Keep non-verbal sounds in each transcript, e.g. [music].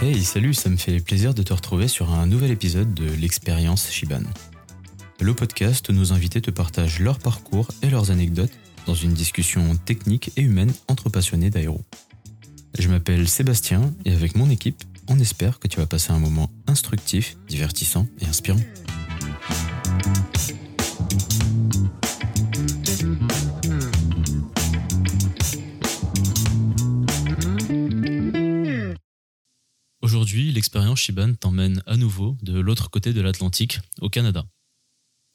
Hey, salut, ça me fait plaisir de te retrouver sur un nouvel épisode de l'expérience Shiban. Le podcast nos invités te partagent leur parcours et leurs anecdotes dans une discussion technique et humaine entre passionnés d'aéro. Je m'appelle Sébastien et avec mon équipe, on espère que tu vas passer un moment instructif, divertissant et inspirant. Aujourd'hui, l'expérience Shiban t'emmène à nouveau de l'autre côté de l'Atlantique, au Canada.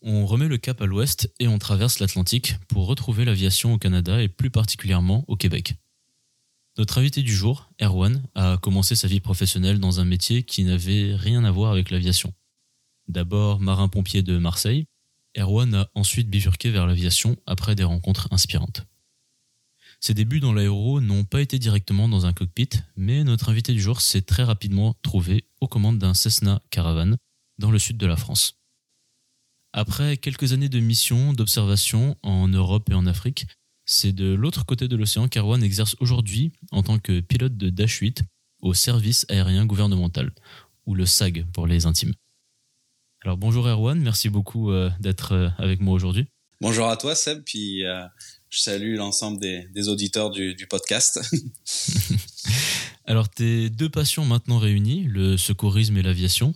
On remet le cap à l'ouest et on traverse l'Atlantique pour retrouver l'aviation au Canada et plus particulièrement au Québec. Notre invité du jour, Erwan, a commencé sa vie professionnelle dans un métier qui n'avait rien à voir avec l'aviation. D'abord marin-pompier de Marseille, Erwan a ensuite bifurqué vers l'aviation après des rencontres inspirantes. Ses débuts dans l'aéro n'ont pas été directement dans un cockpit, mais notre invité du jour s'est très rapidement trouvé aux commandes d'un Cessna Caravan dans le sud de la France. Après quelques années de mission, d'observation en Europe et en Afrique, c'est de l'autre côté de l'océan qu'Erwan exerce aujourd'hui en tant que pilote de Dash 8 au service aérien gouvernemental, ou le SAG pour les intimes. Alors bonjour Erwan, merci beaucoup euh, d'être euh, avec moi aujourd'hui. Bonjour à toi Seb, puis euh, je salue l'ensemble des, des auditeurs du, du podcast. [laughs] Alors tes deux passions maintenant réunies, le secourisme et l'aviation,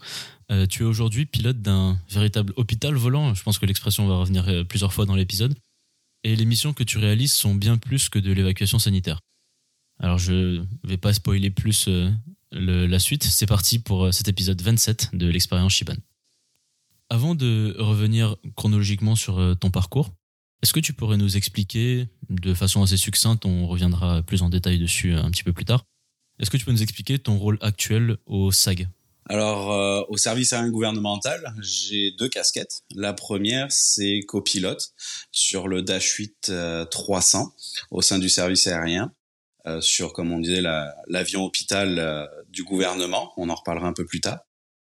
euh, tu es aujourd'hui pilote d'un véritable hôpital volant, je pense que l'expression va revenir euh, plusieurs fois dans l'épisode, et les missions que tu réalises sont bien plus que de l'évacuation sanitaire. Alors je vais pas spoiler plus euh, la suite, c'est parti pour cet épisode 27 de l'expérience Shiban. Avant de revenir chronologiquement sur ton parcours, est-ce que tu pourrais nous expliquer de façon assez succincte, on reviendra plus en détail dessus un petit peu plus tard, est-ce que tu peux nous expliquer ton rôle actuel au SAG? Alors, euh, au service aérien gouvernemental, j'ai deux casquettes. La première, c'est copilote sur le Dash 8 euh, 300 au sein du service aérien, euh, sur, comme on disait, la- l'avion hôpital euh, du gouvernement. On en reparlera un peu plus tard.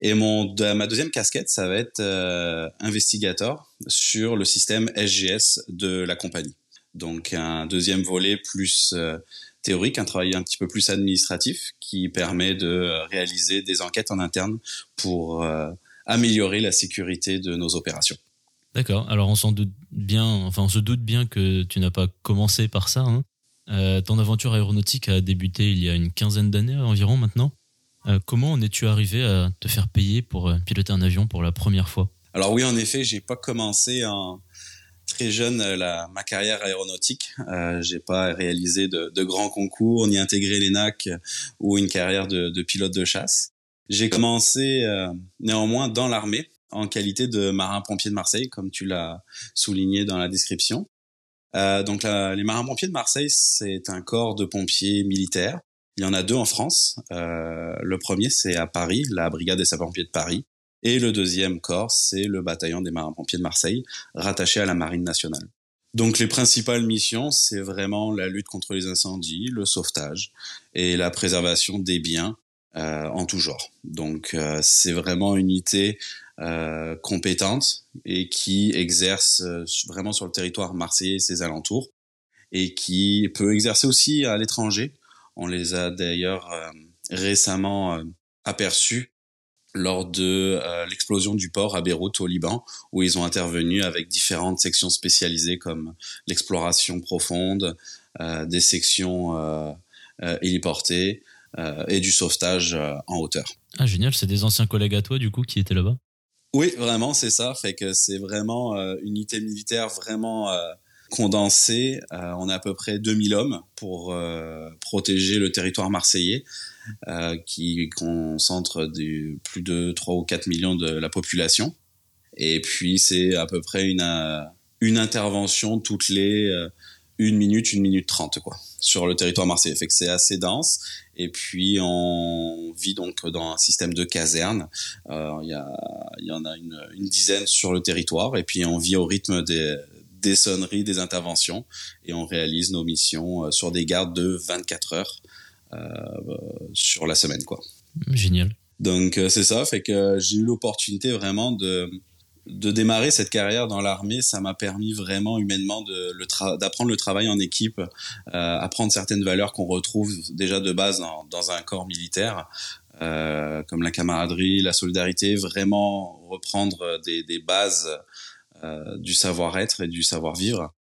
Et mon, ma deuxième casquette, ça va être euh, investigateur sur le système SGS de la compagnie. Donc un deuxième volet plus euh, théorique, un travail un petit peu plus administratif qui permet de euh, réaliser des enquêtes en interne pour euh, améliorer la sécurité de nos opérations. D'accord. Alors on s'en doute bien, enfin on se doute bien que tu n'as pas commencé par ça. hein. Euh, ton aventure aéronautique a débuté il y a une quinzaine d'années environ maintenant. Euh, comment en es-tu arrivé à te faire payer pour piloter un avion pour la première fois? Alors oui, en effet, j'ai pas commencé en très jeune euh, la, ma carrière aéronautique. Euh, j'ai pas réalisé de, de grands concours, ni intégré l'ENAC ou une carrière de, de pilote de chasse. J'ai commencé euh, néanmoins dans l'armée en qualité de marin-pompier de Marseille, comme tu l'as souligné dans la description. Euh, donc les marins-pompiers de Marseille, c'est un corps de pompiers militaires. Il y en a deux en France. Euh, le premier, c'est à Paris, la brigade des sapeurs-pompiers de Paris. Et le deuxième corps, c'est le bataillon des marins-pompiers de Marseille, rattaché à la Marine nationale. Donc les principales missions, c'est vraiment la lutte contre les incendies, le sauvetage et la préservation des biens euh, en tout genre. Donc euh, c'est vraiment une unité euh, compétente et qui exerce euh, vraiment sur le territoire marseillais et ses alentours et qui peut exercer aussi à l'étranger. On les a d'ailleurs euh, récemment euh, aperçus lors de euh, l'explosion du port à Beyrouth au Liban, où ils ont intervenu avec différentes sections spécialisées comme l'exploration profonde, euh, des sections euh, héliportées et du sauvetage en hauteur. Ah génial, c'est des anciens collègues à toi du coup qui étaient là-bas? Oui, vraiment, c'est ça. Fait que c'est vraiment une unité militaire vraiment condensée. Euh, on a à peu près 2000 hommes pour euh, protéger le territoire marseillais, euh, qui concentre plus de 3 ou 4 millions de la population. Et puis, c'est à peu près une, intervention toutes les euh, une minute, une minute trente, quoi, sur le territoire marseillais. Fait que c'est assez dense. Et puis, on vit donc dans un système de casernes. Il y, a, il y en a une, une dizaine sur le territoire. Et puis, on vit au rythme des, des sonneries, des interventions, et on réalise nos missions sur des gardes de 24 heures sur la semaine, quoi. Génial. Donc c'est ça, fait que j'ai eu l'opportunité vraiment de de démarrer cette carrière dans l'armée, ça m'a permis vraiment humainement de d'apprendre le travail en équipe, euh, apprendre certaines valeurs qu'on retrouve déjà de base dans, dans un corps militaire, euh, comme la camaraderie, la solidarité, vraiment reprendre des, des bases euh, du savoir-être et du savoir-vivre.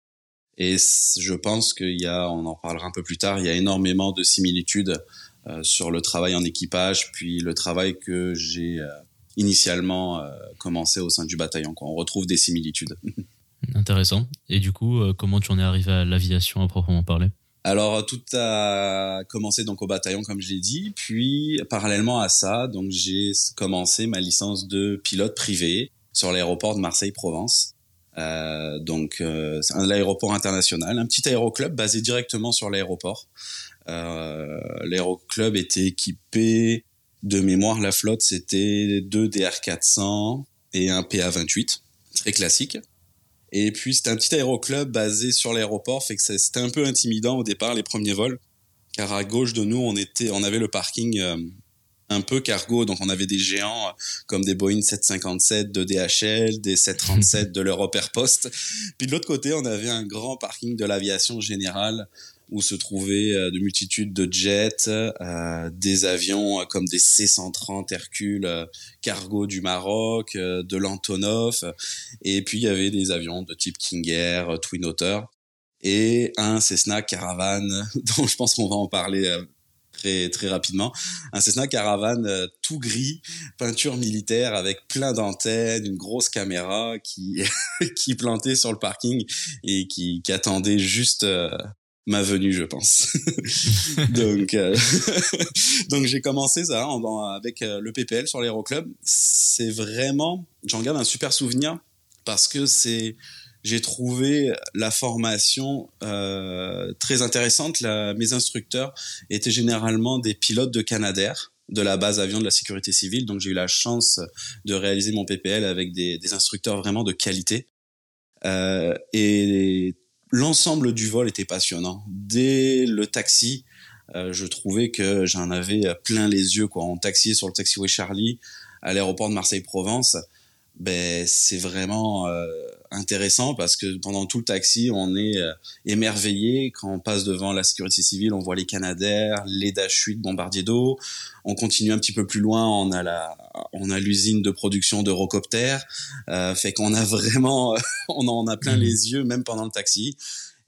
Et je pense qu'il y a, on en parlera un peu plus tard, il y a énormément de similitudes euh, sur le travail en équipage, puis le travail que j'ai euh, initialement euh, commencé au sein du bataillon. Quoi. On retrouve des similitudes. [laughs] Intéressant. Et du coup, euh, comment tu en es arrivé à l'aviation à proprement parler? Alors tout a commencé donc au bataillon comme je l'ai dit, puis parallèlement à ça, donc j'ai commencé ma licence de pilote privé sur l'aéroport de Marseille-Provence. Euh, donc euh, c'est un aéroport international, un petit aéroclub basé directement sur l'aéroport. Euh, l'aéroclub était équipé de mémoire, la flotte, c'était deux DR400 et un PA28, très classique. Et puis c'était un petit aéroclub basé sur l'aéroport, fait que c'était un peu intimidant au départ les premiers vols, car à gauche de nous on était, on avait le parking euh, un peu cargo, donc on avait des géants euh, comme des Boeing 757 de DHL, des 737 de l'Europe Post. Puis de l'autre côté on avait un grand parking de l'aviation générale où se trouvaient euh, de multitudes de jets, euh, des avions comme des C-130 Hercule cargo du Maroc, de l'Antonov, et puis il y avait des avions de type King Air, Twin Otter, et un Cessna Caravan, [laughs] dont je pense qu'on va en parler très très rapidement. Un Cessna Caravan tout gris, peinture militaire avec plein d'antennes, une grosse caméra qui [laughs] qui plantait sur le parking et qui, qui attendait juste ma venue, je pense. [laughs] donc, euh, [laughs] donc j'ai commencé ça avec euh, le PPL sur l'Aéroclub. C'est vraiment, j'en garde un super souvenir parce que c'est, j'ai trouvé la formation euh, très intéressante. La, mes instructeurs étaient généralement des pilotes de Canadair de la base avion de la sécurité civile. Donc j'ai eu la chance de réaliser mon PPL avec des, des instructeurs vraiment de qualité. Euh, et l'ensemble du vol était passionnant. Dès le taxi, euh, je trouvais que j'en avais plein les yeux. Quoi. On taxiait sur le taxiway Charlie à l'aéroport de Marseille-Provence. Ben, c'est vraiment euh, intéressant parce que pendant tout le taxi, on est euh, émerveillé. Quand on passe devant la sécurité civile, on voit les Canadair, les Dash 8 bombardiers d'eau. On continue un petit peu plus loin, on a la, on a l'usine de production d'Eurocopter. Euh, fait qu'on a vraiment, [laughs] on en a plein mmh. les yeux, même pendant le taxi.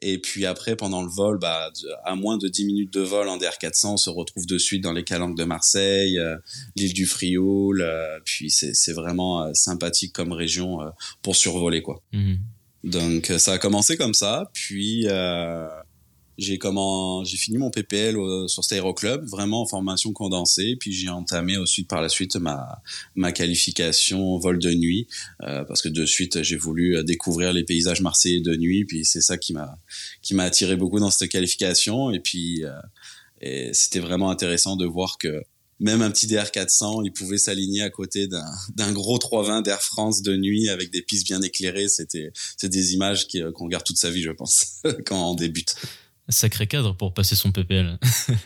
Et puis après, pendant le vol, bah, à moins de 10 minutes de vol en DR400, on se retrouve de suite dans les calanques de Marseille, euh, l'île du Frioul. Euh, puis c'est vraiment euh, sympathique comme région pour survoler, quoi. Mmh. Donc ça a commencé comme ça. Puis j'ai comment j'ai fini mon PPL sur cet aéroclub vraiment en formation condensée puis j'ai entamé ensuite par la suite ma ma qualification vol de nuit euh, parce que de suite j'ai voulu découvrir les paysages marseillais de nuit puis c'est ça qui m'a qui m'a attiré beaucoup dans cette qualification et puis euh, c'était vraiment intéressant de voir que même un petit DR400, il pouvait s'aligner à côté d'un gros 320 d'Air France de nuit avec des pistes bien éclairées. C'était c'est des images qu'on garde toute sa vie, je pense, [laughs] quand on débute. Sacré cadre pour passer son PPL.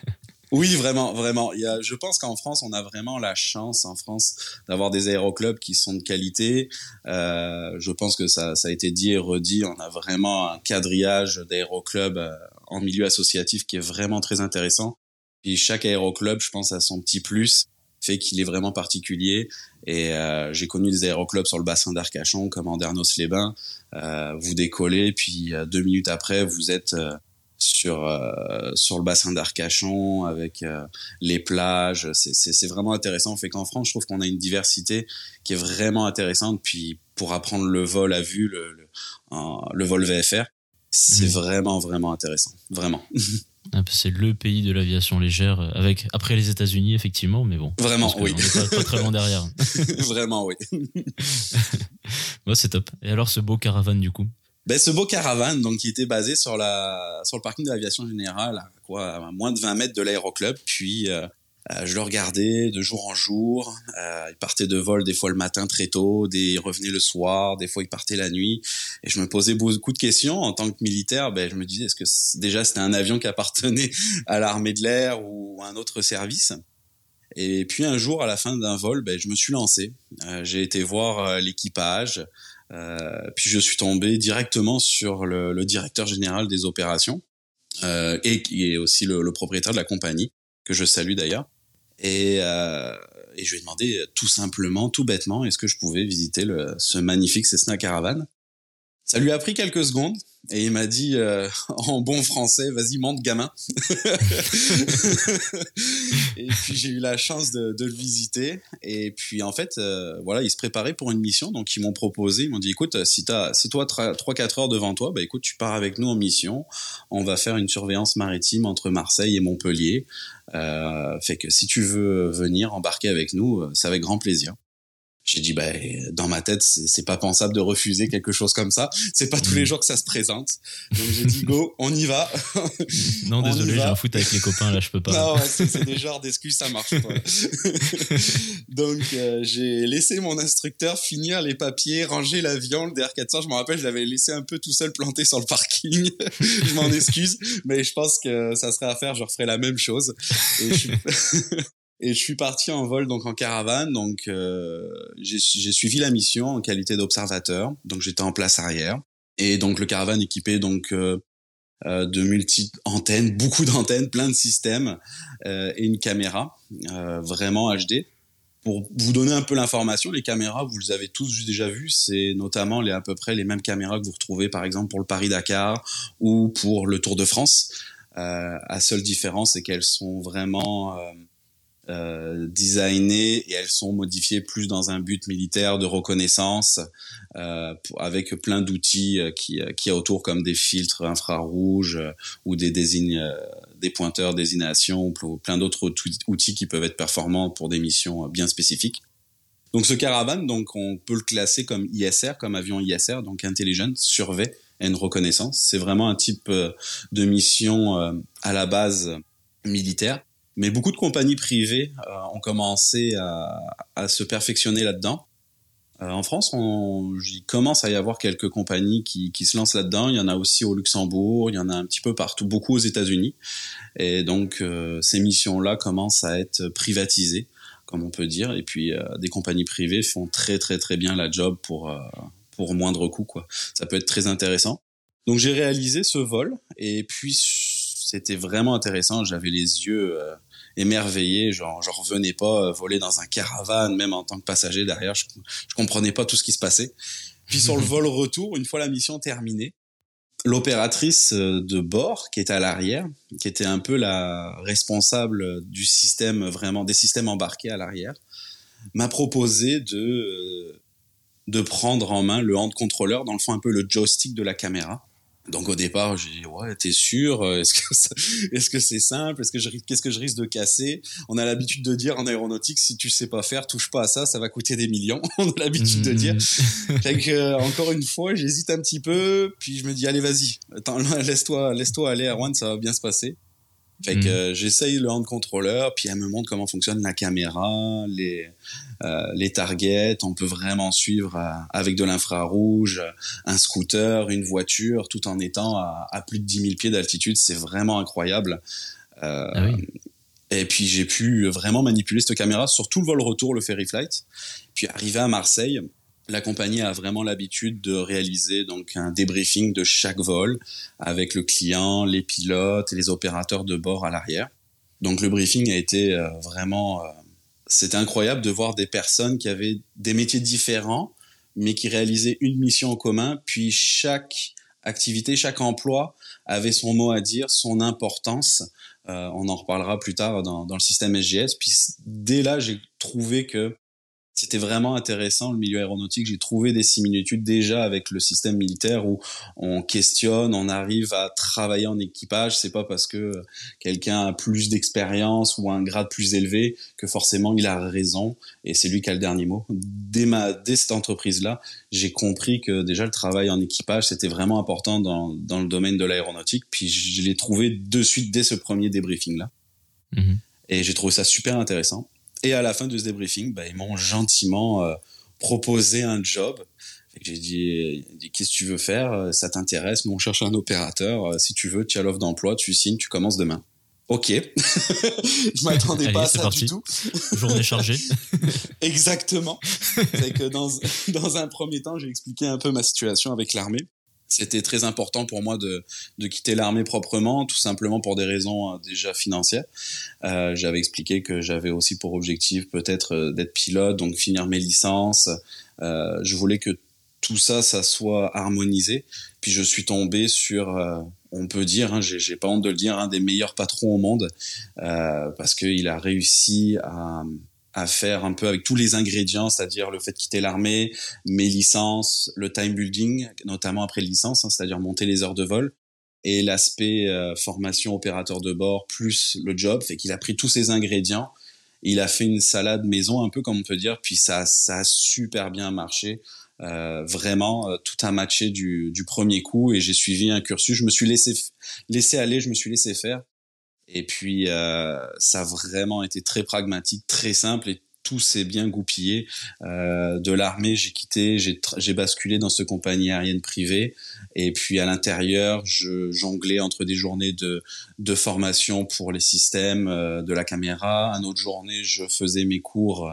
[laughs] oui, vraiment, vraiment. Il y a, je pense qu'en France, on a vraiment la chance en France d'avoir des aéroclubs qui sont de qualité. Euh, je pense que ça, ça a été dit et redit. On a vraiment un quadrillage d'aéroclubs euh, en milieu associatif qui est vraiment très intéressant. Puis chaque aéroclub, je pense, a son petit plus fait qu'il est vraiment particulier. Et euh, j'ai connu des aéroclubs sur le bassin d'Arcachon, comme Andernos-les-Bains. Euh, vous décollez, puis euh, deux minutes après, vous êtes sur euh, sur le bassin d'Arcachon avec euh, les plages. C'est vraiment intéressant. Fait qu'en France je trouve qu'on a une diversité qui est vraiment intéressante. Puis pour apprendre le vol à vue le le, le vol VFR c'est mmh. vraiment vraiment intéressant. Vraiment. [laughs] Ah, bah, c'est le pays de l'aviation légère euh, avec après les États-Unis effectivement mais bon. Vraiment oui. pas, pas, très loin derrière. [laughs] [laughs] Vraiment oui. Ouais, c'est top. Et alors ce beau caravane du coup? Ben, ce beau caravane, donc, qui était basé sur la, sur le parking de l'aviation générale, à quoi, à moins de 20 mètres de l'aéroclub, puis, euh, Euh, je le regardais de jour en jour. Euh, il partait de vol des fois le matin très tôt, des, il revenait le soir, des fois il partait la nuit. Et je me posais beaucoup de questions en tant que militaire. Ben, je me disais, est-ce que déjà c'était un avion qui appartenait à l'armée de l'air ou à un autre service? Et puis un jour, à la fin d'un vol, ben, je me suis lancé. Euh, j'ai été voir euh, l'équipage. Euh, puis je suis tombé directement sur le, le directeur général des opérations et qui est aussi le, le propriétaire de la compagnie que je salue d'ailleurs. Et, euh, et je lui ai demandé tout simplement, tout bêtement, est-ce que je pouvais visiter le, ce magnifique Cessna Caravan? Ça lui a pris quelques secondes et il m'a dit euh, [laughs] en bon français, vas-y monte gamin. [laughs] et puis j'ai eu la chance de, de, le visiter et puis en fait euh, voilà, il se préparait pour une mission donc ils m'ont proposé, ils m'ont dit écoute si t'as si toi 3 4 heures devant toi, bah écoute tu pars avec nous en mission, on va faire une surveillance maritime entre Marseille et Montpellier. Euh, fait que si tu veux venir embarquer avec nous, euh, c'est avec grand plaisir j'ai dit bah dans ma tête c'est pas pensable de refuser quelque chose comme ça. C'est pas tous les mm. jours que ça se présente. Donc j'ai dit go on y va. Non [laughs] désolé j'ai un foot avec les copains là je peux pas. Non ouais, c'est des genres d'excuses ça marche pas. [laughs] Donc euh, j'ai laissé mon instructeur finir les papiers ranger l'avion le DR400 je me rappelle je l'avais laissé un peu tout seul planté sur le parking. [laughs] Je m'en excuse mais je pense que ça serait à faire je referai la même chose. Et je suis et je suis parti en vol donc en caravane. Donc euh, j'ai suivi la mission en qualité d'observateur. Donc j'étais en place arrière. Et donc le caravane équipé donc euh, euh de multi antennes, beaucoup d'antennes, plein de systèmes euh, et une caméra euh, vraiment HD. Pour vous donner un peu l'information, les caméras, vous les avez tous déjà vues, c'est notamment les, à peu près les mêmes caméras que vous retrouvez par exemple pour le Paris-Dakar ou pour le Tour de France. Euh, la seule différence, c'est qu'elles sont vraiment euh, designées et elles sont modifiées plus dans un but militaire de reconnaissance euh, avec plein d'outils euh, qui qui a autour comme des filtres infrarouges euh, ou des désignes des pointeurs désignation ou plein d'autres outils qui peuvent être performants pour des missions bien spécifiques. Donc ce caravane donc on peut le classer comme ISR comme avion ISR donc Intelligent Survey and Reconnaissance. C'est vraiment un type de mission à la base militaire mais beaucoup de compagnies privées euh, ont commencé à, à se perfectionner là-dedans. Euh, en France, on, il commence à y avoir quelques compagnies qui, qui se lancent là-dedans. Il y en a aussi au Luxembourg, il y en a un petit peu partout, beaucoup aux États-Unis. Et donc, euh, ces missions-là commencent à être privatisées, comme on peut dire. Et puis, des compagnies privées font très, très, très bien la job pour, pour moindre coût. Quoi. Ça peut être très intéressant. Donc, j'ai réalisé ce vol. Et puis, c'était vraiment intéressant. J'avais les yeux émerveillé. Genre, je revenais pas euh, voler dans un caravane, même en tant que passager derrière. Je, je comprenais pas tout ce qui se passait. Puis sur le [laughs] vol retour, une fois la mission terminée, l'opératrice euh, de bord qui était à l'arrière, qui était un peu la responsable du système vraiment des systèmes embarqués à l'arrière, m'a proposé de euh, de prendre en main le hand controller, dans le fond un peu le joystick de la caméra, donc au départ, j'ai dit ouais, t'es sûr? Est-ce que [laughs] est-ce que c'est simple? Est-ce que je qu'est-ce que je risque de casser? On a l'habitude de dire en aéronautique, si tu sais pas faire, touche pas à ça, ça va coûter des millions. [laughs] On a l'habitude de dire. Mmh. fait que, euh, encore une fois, j'hésite un petit peu, puis je me dis allez vas-y, [laughs] laisse-toi laisse-toi aller Erwan, ça va bien se passer. Fait que mm. euh, j'essaye le hand controller, puis elle me montre comment fonctionne la caméra, les euh, les targets. On peut vraiment suivre euh, avec de l'infrarouge, un scooter, une voiture, tout en étant à, à plus de 10 000 pieds d'altitude. C'est vraiment incroyable. Euh, ah oui. Et puis j'ai pu vraiment manipuler cette caméra sur tout le vol retour, le ferry flight. Puis arrivé à Marseille, la compagnie a vraiment l'habitude de réaliser donc un débriefing de chaque vol avec le client, les pilotes et les opérateurs de bord à l'arrière. Donc le briefing a été euh, vraiment euh, c'était incroyable de voir des personnes qui avaient des métiers différents mais qui réalisaient une mission en commun puis chaque activité, chaque emploi avait son mot à dire, son importance. Euh, on en reparlera plus tard dans, dans le système SGS. Puis dès là, j'ai trouvé que c'était vraiment intéressant le milieu aéronautique. J'ai trouvé des similitudes déjà avec le système militaire où on questionne, on arrive à travailler en équipage. C'est pas parce que quelqu'un a plus d'expérience ou un grade plus élevé que forcément il a raison et c'est lui qui a le dernier mot. Dès ma, dès cette entreprise-là, j'ai compris que déjà le travail en équipage c'était vraiment important dans, dans le domaine de l'aéronautique. Puis je l'ai trouvé de suite dès ce premier débriefing-là. Mm-hmm. Et j'ai trouvé ça super intéressant. Et à la fin de ce débriefing, bah, ils m'ont gentiment euh, proposé un job. J'ai dit, dit qu'est-ce que tu veux faire? Ça t'intéresse? Mais on cherche un opérateur. Si tu veux, tu as l'offre d'emploi, tu signes, tu commences demain. Ok. [laughs] je m'attendais pas à ça du tout. [laughs] Journée chargée. [laughs] Exactement. C'est que dans, dans un premier temps, j'ai expliqué un peu ma situation avec l'armée. C'était très important pour moi de, de quitter l'armée proprement, tout simplement pour des raisons euh, déjà financières. Euh, j'avais expliqué que j'avais aussi pour objectif peut-être euh, d'être pilote, donc finir mes licences. Euh, je voulais que tout ça, ça soit harmonisé. Puis je suis tombé sur euh, on peut dire, hein, j'ai pas honte de le dire, un des meilleurs patrons au monde, euh, parce qu'il a réussi à, à faire un peu avec tous les ingrédients, c'est-à-dire le fait de quitter l'armée, mes licences, le time building, notamment après licence, hein, c'est-à-dire monter les heures de vol, et l'aspect euh, formation opérateur de bord plus le job, fait qu'il a pris tous ces ingrédients, il a fait une salade maison un peu comme on peut dire, puis ça, ça a super bien marché. Euh, vraiment, euh, tout a matché du, premier coup et j'ai suivi un cursus. Je me suis laissé laissé aller, je me suis laissé faire. Et puis euh, ça a vraiment été très pragmatique, très simple et tout s'est bien goupillé. Euh, de l'armée, j'ai quitté, j'ai basculé dans cette compagnie aérienne privée. Et puis à l'intérieur, je jonglais entre des journées de, de formation pour les systèmes euh, de la caméra. Un autre journée, je faisais mes cours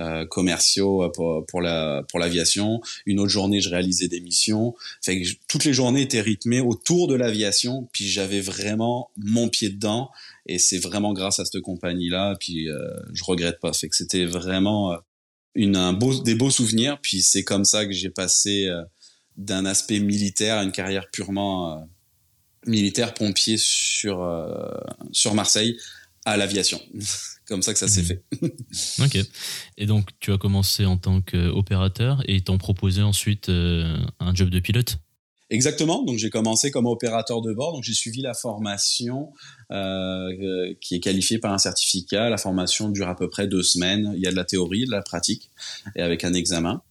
euh, commerciaux pour, pour la pour l'aviation. Une autre journée, je réalisais des missions. Fait que toutes les journées étaient rythmées autour de l'aviation. Puis j'avais vraiment mon pied dedans. Et c'est vraiment grâce à cette compagnie-là. Puis euh, je regrette pas. Fait que c'était vraiment euh, une, un beau, des beaux souvenirs. Puis c'est comme ça que j'ai passé euh, d'un aspect militaire à une carrière purement euh, militaire pompier sur sur Marseille à l'aviation. [laughs] comme ça que ça s'est Mhm. fait. [laughs] Ok. Et donc, tu as commencé en tant qu'opérateur et t'ont proposé ensuite euh, un job de pilote? Exactement. Donc j'ai commencé comme opérateur de bord. Donc j'ai suivi la formation euh, euh, qui est qualifiée par un certificat. La formation dure à peu près deux semaines. Il y a de la théorie, de la pratique, et avec un examen.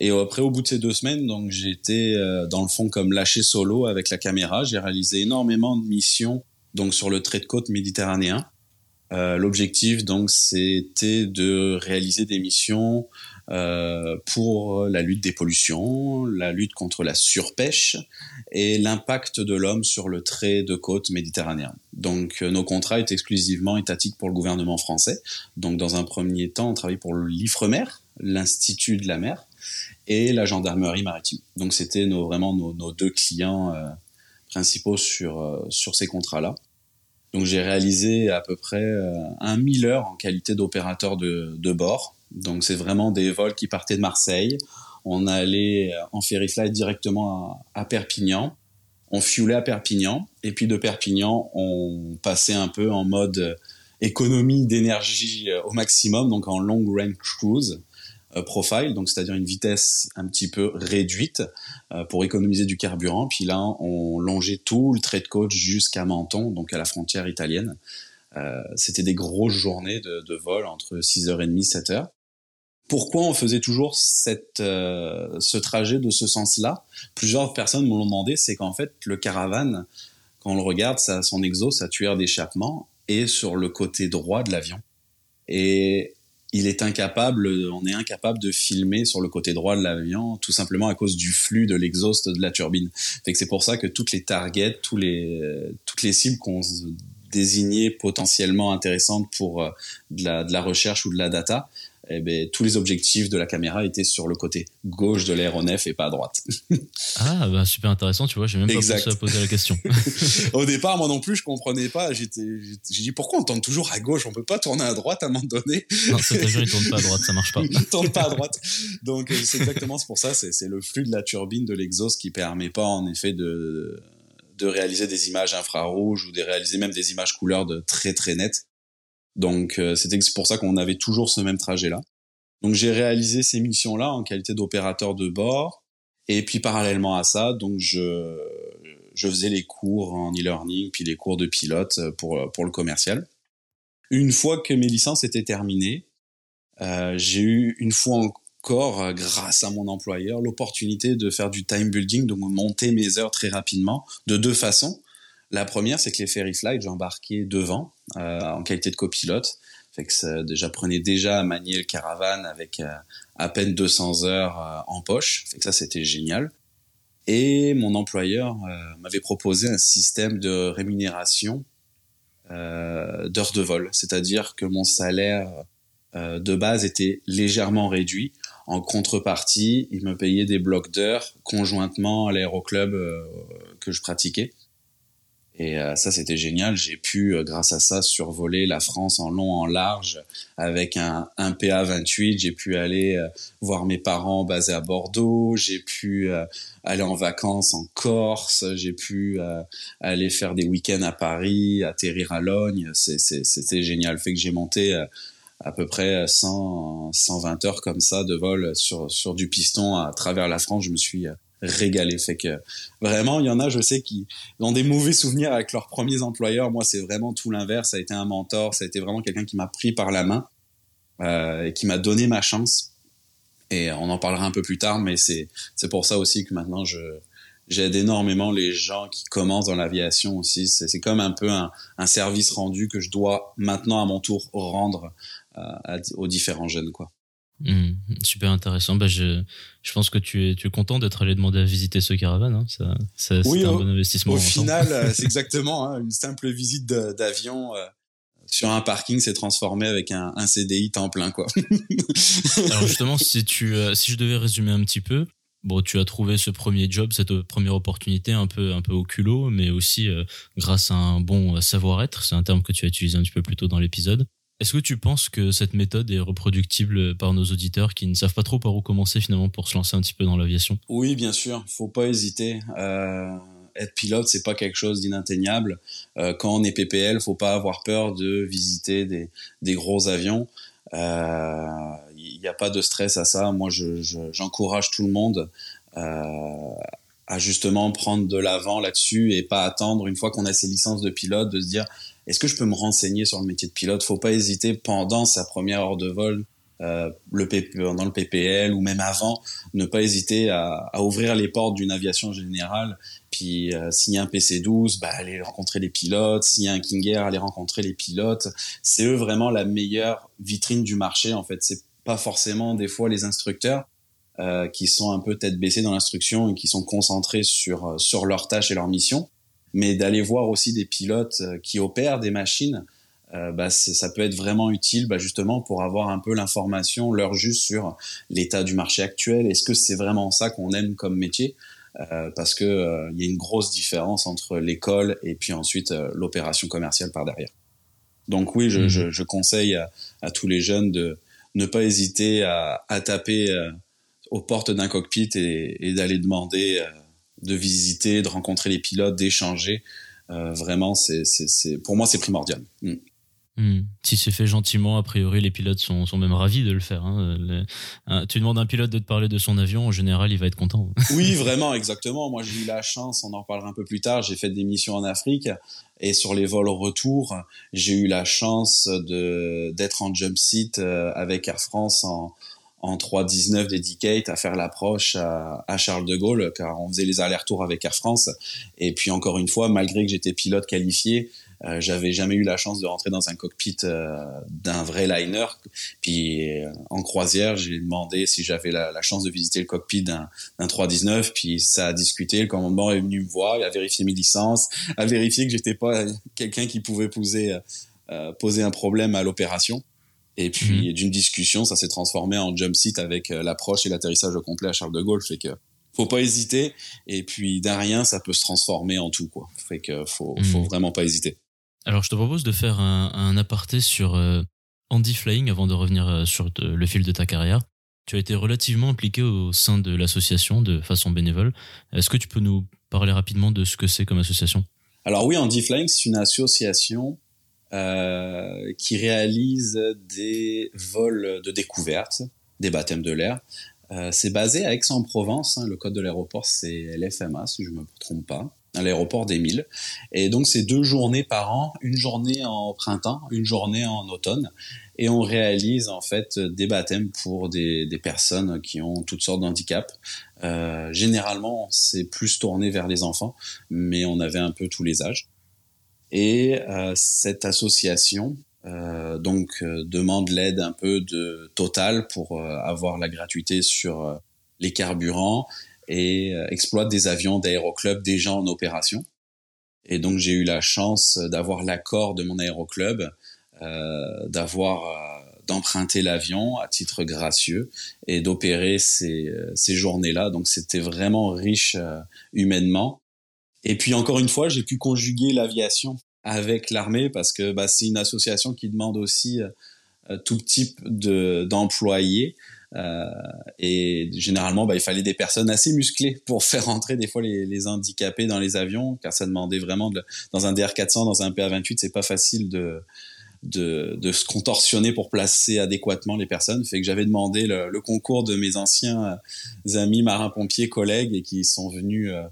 Et après, au bout de ces deux semaines, donc j'étais euh, dans le fond comme lâché solo avec la caméra. J'ai réalisé énormément de missions donc sur le trait de côte méditerranéen. Euh, L'objectif donc c'était de réaliser des missions euh, pour la lutte des pollutions, la lutte contre la surpêche et l'impact de l'homme sur le trait de côte méditerranéen. Donc nos contrats étaient exclusivement étatiques pour le gouvernement français. Donc dans un premier temps, on travaillait pour l'IFREMER, l'Institut de la mer, et la gendarmerie maritime. Donc c'était vraiment nos, deux clients euh, principaux sur, euh, sur ces contrats-là. Donc j'ai réalisé à peu près euh, un 1000 heures en qualité d'opérateur de, bord. Donc c'est vraiment des vols qui partaient de Marseille. On allait en ferry flight directement à, à Perpignan. On fuelait à Perpignan. Et puis de Perpignan, on passait un peu en mode économie d'énergie au maximum, donc en long range cruise profile, donc c'est-à-dire une vitesse un petit peu réduite euh, pour économiser du carburant. Puis là, on longeait tout le trait de côte jusqu'à Menton, donc à la frontière italienne. Euh, C'était des grosses journées de, de vol entre 6h30 et 7h. Pourquoi on faisait toujours cette, euh, ce trajet de ce sens-là? Plusieurs personnes me l'ont demandé, c'est qu'en fait, le caravane, quand on le regarde, ça, son exo, sa tueur d'échappement, est sur le côté droit de l'avion. Et il est incapable, on est incapable de filmer sur le côté droit de l'avion, tout simplement à cause du flux de l'exhaust de la turbine. Fait que c'est pour ça que toutes les targets, tous les, toutes les cibles qu'on désignait potentiellement intéressantes pour euh, de la, de la recherche ou de la data, eh ben, tous les objectifs de la caméra étaient sur le côté gauche de l'aéronef et pas à droite. [laughs] Ah, bah, super intéressant, tu vois, j'ai même pas Exact. pensé à poser la question. [laughs] Au départ, moi non plus, je comprenais pas. J'étais, j'ai dit pourquoi on tourne toujours à gauche, on peut pas tourner à droite à un moment donné? non, cet avion, il tourne pas à droite, ça marche pas. [laughs] il tourne pas à droite. Donc euh, c'est exactement pour ça, c'est c'est le flux de la turbine de l'exhaust qui permet pas en effet de de réaliser des images infrarouges ou de réaliser même des images couleurs de très très nettes. Donc euh, c'était pour ça qu'on avait toujours ce même trajet là. Donc j'ai réalisé ces missions là en qualité d'opérateur de bord et puis parallèlement à ça, donc je je faisais les cours en e-learning puis les cours de pilote pour pour le commercial. Une fois que mes licences étaient terminées, euh, j'ai eu une fois encore, euh, grâce à mon employeur, l'opportunité de faire du time building, donc monter mes heures très rapidement, de deux façons. La première, c'est que les ferry flights, j'embarquais devant en qualité de copilote. Fait que ça déjà à manier le caravane avec à peine 200 heures en poche. Fait que ça, c'était génial. Et mon employeur m'avait proposé un système de rémunération euh, d'heures de vol, c'est-à-dire que mon salaire euh, de base était légèrement réduit. En contrepartie, il me payait des blocs d'heures conjointement à l'aéroclub euh, que je pratiquais. Et euh, ça, c'était génial. J'ai pu, euh, grâce à ça, survoler la France en long, en large, avec un, un PA28. J'ai pu aller euh, voir mes parents basés à Bordeaux. J'ai pu aller en vacances en Corse. J'ai pu aller faire des week-ends à Paris, atterrir à Logne. C'était génial. Fait que j'ai monté à peu près 100, 120 heures comme ça de vol sur, sur du piston à travers la France. Je me suis régalé. Fait que vraiment, il y en a, je sais, qui ont des mauvais souvenirs avec leurs premiers employeurs. Moi, c'est vraiment tout l'inverse. Ça a été un mentor, ça a été vraiment quelqu'un qui m'a pris par la main euh, et qui m'a donné ma chance. Et on en parlera un peu plus tard, mais c'est pour ça aussi que maintenant je j'aide énormément les gens qui commencent dans l'aviation aussi. C'est comme un peu un, un, service rendu que je dois maintenant à mon tour rendre euh, aux différents jeunes, quoi. Mmh, super intéressant. Bah, je, je pense que tu es, tu es content d'être allé demander à visiter ce caravane. Hein. Ça, ça oui, un bon investissement. Au final, euh, [laughs] c'est exactement hein, une simple visite d'avion euh, sur un parking s'est transformé avec un, un, CDI temps plein. Quoi. [laughs] Alors justement, si, tu, euh, si je devais résumer un petit peu, bon, tu as trouvé ce premier job, cette première opportunité un peu, un peu au culot, mais aussi grâce à un bon savoir-être. C'est un terme que tu as utilisé un petit peu plus tôt dans l'épisode. Est-ce que tu penses que cette méthode est reproductible par nos auditeurs qui ne savent pas trop par où commencer finalement pour se lancer un petit peu dans l'aviation? Oui, bien sûr. Faut pas hésiter. Euh, être pilote, c'est pas quelque chose d'inatteignable. Euh, quand on est PPL, faut pas avoir peur de visiter des, des gros avions. Il euh, n'y a pas de stress à ça. Moi, j'encourage je, tout le monde euh, à justement prendre de l'avant là-dessus et pas attendre une fois qu'on a ses licences de pilote de se dire est-ce que je peux me renseigner sur le métier de pilote? Faut pas hésiter pendant sa première heure de vol, euh, le dans le PPL ou même avant, ne pas hésiter à, à ouvrir les portes d'une aviation générale. Puis euh, s'il y a un PC-12, bah, aller rencontrer les pilotes. S'il y a un King Air, aller rencontrer les pilotes. C'est eux vraiment la meilleure vitrine du marché. En fait, c'est pas forcément des fois les instructeurs. Euh, qui sont un peu tête baissée dans l'instruction et qui sont concentrés sur euh, sur leurs tâches et leurs missions mais d'aller voir aussi des pilotes euh, qui opèrent des machines, euh, bah, ça peut être vraiment utile bah, justement pour avoir un peu l'information, l'heure juste sur l'état du marché actuel. Est-ce que c'est vraiment ça qu'on aime comme métier? Euh, Parce que euh, il y a une grosse différence entre l'école et puis ensuite l'opération commerciale par derrière. Donc oui, je, mmh. je, je conseille à, à, tous les jeunes de ne pas hésiter à, à taper aux portes d'un cockpit et, et d'aller demander de visiter, de rencontrer les pilotes, d'échanger. Euh, vraiment, c'est, c'est, pour moi, c'est primordial. Mm. Hmm. Si c'est fait gentiment, a priori, les pilotes sont, sont même ravis de le faire. Hein. tu demandes à un pilote de te parler de son avion, en général, il va être content. oui, [laughs] vraiment, exactement. Moi, j'ai eu la chance, on en reparlera un peu plus tard, j'ai fait des missions en Afrique et sur les vols retour, j'ai eu la chance de d'être en jump seat euh, avec Air France en, en 3.19 dedicate à faire l'approche à, Charles de Gaulle, car on faisait les allers-retours avec Air France. Et puis encore une fois, malgré que j'étais pilote qualifié, euh, j'avais jamais eu la chance de rentrer dans un cockpit euh, d'un vrai liner. Puis euh, en croisière, j'ai demandé si j'avais la, chance de visiter le cockpit d'un 319. Puis ça a discuté. Le commandement est venu me voir, il a vérifié mes licences, a vérifié que j'étais pas quelqu'un qui pouvait poser un problème à l'opération. Et puis mhm. d'une discussion, ça s'est transformé en jump seat avec euh, l'approche et l'atterrissage au complet à Charles de Gaulle. Fait que faut pas hésiter. Et puis d'un rien, ça peut se transformer en tout quoi. Fait que faut, faut mhm. vraiment pas hésiter. Alors je te propose de faire un, un aparté sur euh, Andy Flying avant de revenir euh, sur le fil de ta carrière. Tu as été relativement impliqué au sein de l'association de façon bénévole. Est-ce que tu peux nous parler rapidement de ce que c'est comme association? Alors oui, Andy Flying, c'est une association euh, qui réalise des vols de découverte, des baptêmes de l'air. Euh, c'est basé à Aix-en-Provence. Hein, le code de l'aéroport, c'est l'FMA, si je ne me trompe pas, à l'aéroport d'Émile. Et donc, c'est deux journées par an, une journée en printemps, une journée en automne. Et on réalise en fait des baptêmes pour des, des personnes qui ont toutes sortes d'handicaps. Euh, généralement, c'est plus tourné vers les enfants, mais on avait un peu tous les âges. Et cette association donc demande l'aide un peu de Total pour avoir la gratuité sur les carburants et exploite des avions d'aéroclub déjà en opération. Et donc j'ai eu la chance d'avoir l'accord de mon aéroclub, euh, d'avoir euh, d'emprunter l'avion à titre gracieux et d'opérer ces, euh, ces journées-là. Donc c'était vraiment riche euh, humainement. Et puis encore une fois, j'ai pu conjuguer l'aviation avec l'armée parce que bah, c'est une association qui demande aussi tout type de d'employés. Euh, et généralement, bah, il fallait des personnes assez musclées pour [laughs] faire rentrer des fois les, les handicapés dans les avions, car ça demandait vraiment de, dans un DR400, dans un PA28, c'est pas facile de, de, de, se contorsionner pour placer adéquatement les personnes. Fait que j'avais demandé le, le, concours de mes anciens euh, amis marins-pompiers, collègues, et qui sont venus euh,